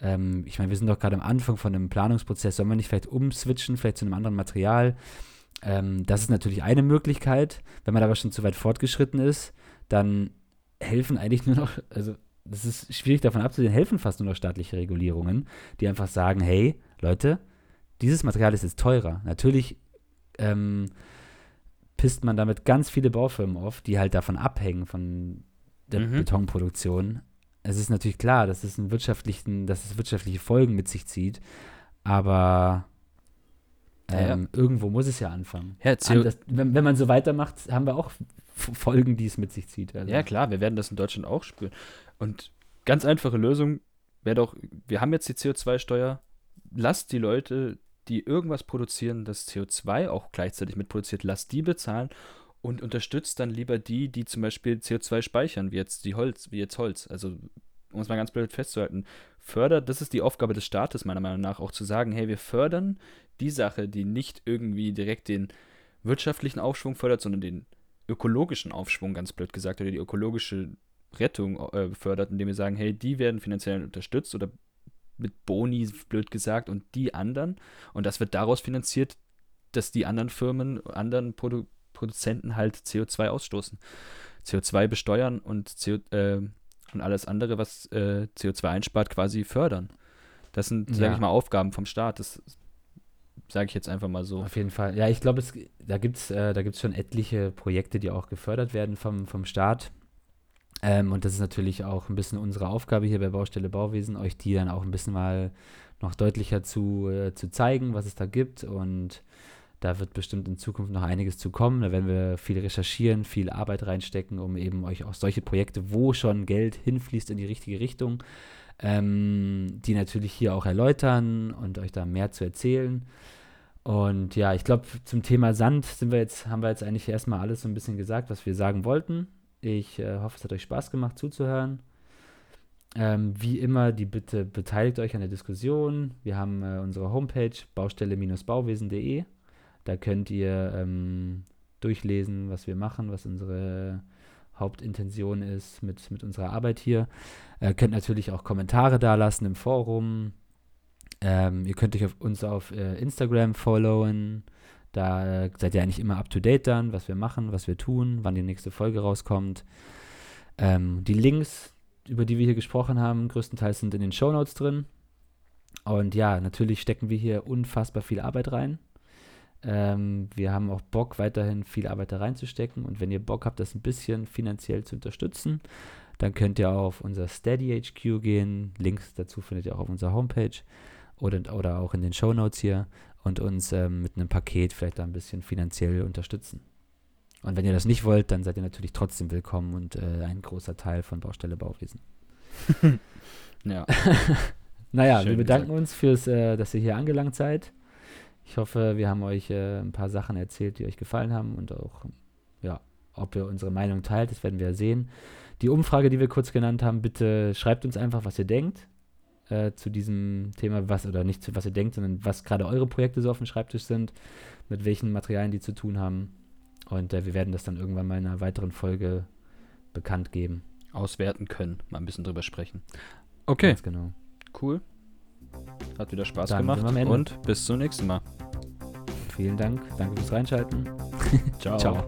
ähm, ich meine, wir sind doch gerade am Anfang von einem Planungsprozess, sollen wir nicht vielleicht umswitchen, vielleicht zu einem anderen Material? Ähm, das ist natürlich eine Möglichkeit. Wenn man aber schon zu weit fortgeschritten ist, dann helfen eigentlich nur noch, also das ist schwierig davon abzusehen, helfen fast nur noch staatliche Regulierungen, die einfach sagen, hey, Leute, dieses Material ist jetzt teurer. Natürlich ähm, pisst man damit ganz viele Baufirmen auf, die halt davon abhängen, von der mhm. Betonproduktion. Es ist natürlich klar, dass es, einen wirtschaftlichen, dass es wirtschaftliche Folgen mit sich zieht, aber ähm, ja. irgendwo muss es ja anfangen. Ja, An, das, wenn, wenn, man so weitermacht, haben wir auch Folgen, die es mit sich zieht. Also. Ja, klar, wir werden das in Deutschland auch spüren. Und ganz einfache Lösung wäre doch, wir haben jetzt die CO2-Steuer, lasst die Leute, die irgendwas produzieren, das CO2 auch gleichzeitig mitproduziert, lasst die bezahlen und unterstützt dann lieber die, die zum Beispiel CO2 speichern, wie jetzt die Holz, wie jetzt Holz. Also um es mal ganz blöd festzuhalten, fördert, das ist die Aufgabe des Staates meiner Meinung nach, auch zu sagen, hey, wir fördern die Sache, die nicht irgendwie direkt den wirtschaftlichen Aufschwung fördert, sondern den ökologischen Aufschwung, ganz blöd gesagt, oder die ökologische Rettung äh, fördert, indem wir sagen, hey, die werden finanziell unterstützt oder mit Boni, blöd gesagt, und die anderen. Und das wird daraus finanziert, dass die anderen Firmen, anderen Produ Produzenten halt CO2 ausstoßen. CO2 besteuern und, CO, äh, und alles andere, was äh, CO2 einspart, quasi fördern. Das sind, ja. sage ich mal, Aufgaben vom Staat. Das sage ich jetzt einfach mal so. Auf jeden Fall. Ja, ich glaube, da gibt es äh, schon etliche Projekte, die auch gefördert werden vom, vom Staat. Ähm, und das ist natürlich auch ein bisschen unsere Aufgabe hier bei Baustelle Bauwesen, euch die dann auch ein bisschen mal noch deutlicher zu, äh, zu zeigen, was es da gibt. Und da wird bestimmt in Zukunft noch einiges zu kommen. Da werden wir viel recherchieren, viel Arbeit reinstecken, um eben euch auch solche Projekte, wo schon Geld hinfließt in die richtige Richtung, ähm, die natürlich hier auch erläutern und euch da mehr zu erzählen. Und ja, ich glaube, zum Thema Sand sind wir jetzt, haben wir jetzt eigentlich erstmal alles so ein bisschen gesagt, was wir sagen wollten. Ich äh, hoffe, es hat euch Spaß gemacht zuzuhören. Ähm, wie immer, die Bitte beteiligt euch an der Diskussion. Wir haben äh, unsere Homepage baustelle-bauwesen.de. Da könnt ihr ähm, durchlesen, was wir machen, was unsere Hauptintention ist mit, mit unserer Arbeit hier. Äh, könnt natürlich auch Kommentare dalassen im Forum. Ähm, ihr könnt euch auf uns auf äh, Instagram followen. Da äh, seid ihr eigentlich immer up to date dann, was wir machen, was wir tun, wann die nächste Folge rauskommt. Ähm, die Links, über die wir hier gesprochen haben, größtenteils sind in den Show Notes drin. Und ja, natürlich stecken wir hier unfassbar viel Arbeit rein. Ähm, wir haben auch Bock, weiterhin viel Arbeit da reinzustecken. Und wenn ihr Bock habt, das ein bisschen finanziell zu unterstützen, dann könnt ihr auf unser Steady HQ gehen. Links dazu findet ihr auch auf unserer Homepage oder, oder auch in den Show Notes hier und uns ähm, mit einem Paket vielleicht da ein bisschen finanziell unterstützen. Und wenn ihr das nicht wollt, dann seid ihr natürlich trotzdem willkommen und äh, ein großer Teil von Baustelle Bauwesen. ja. naja, Schön wir bedanken gesagt. uns fürs, äh, dass ihr hier angelangt seid. Ich hoffe, wir haben euch äh, ein paar Sachen erzählt, die euch gefallen haben und auch, ja, ob ihr unsere Meinung teilt, das werden wir ja sehen. Die Umfrage, die wir kurz genannt haben, bitte schreibt uns einfach, was ihr denkt äh, zu diesem Thema, was oder nicht zu was ihr denkt, sondern was gerade eure Projekte so auf dem Schreibtisch sind, mit welchen Materialien die zu tun haben. Und äh, wir werden das dann irgendwann mal in einer weiteren Folge bekannt geben. Auswerten können, mal ein bisschen drüber sprechen. Okay. Ganz genau. Cool. Hat wieder Spaß dann gemacht und bis zum nächsten Mal. Vielen Dank. Danke fürs Reinschalten. Ciao. Ciao.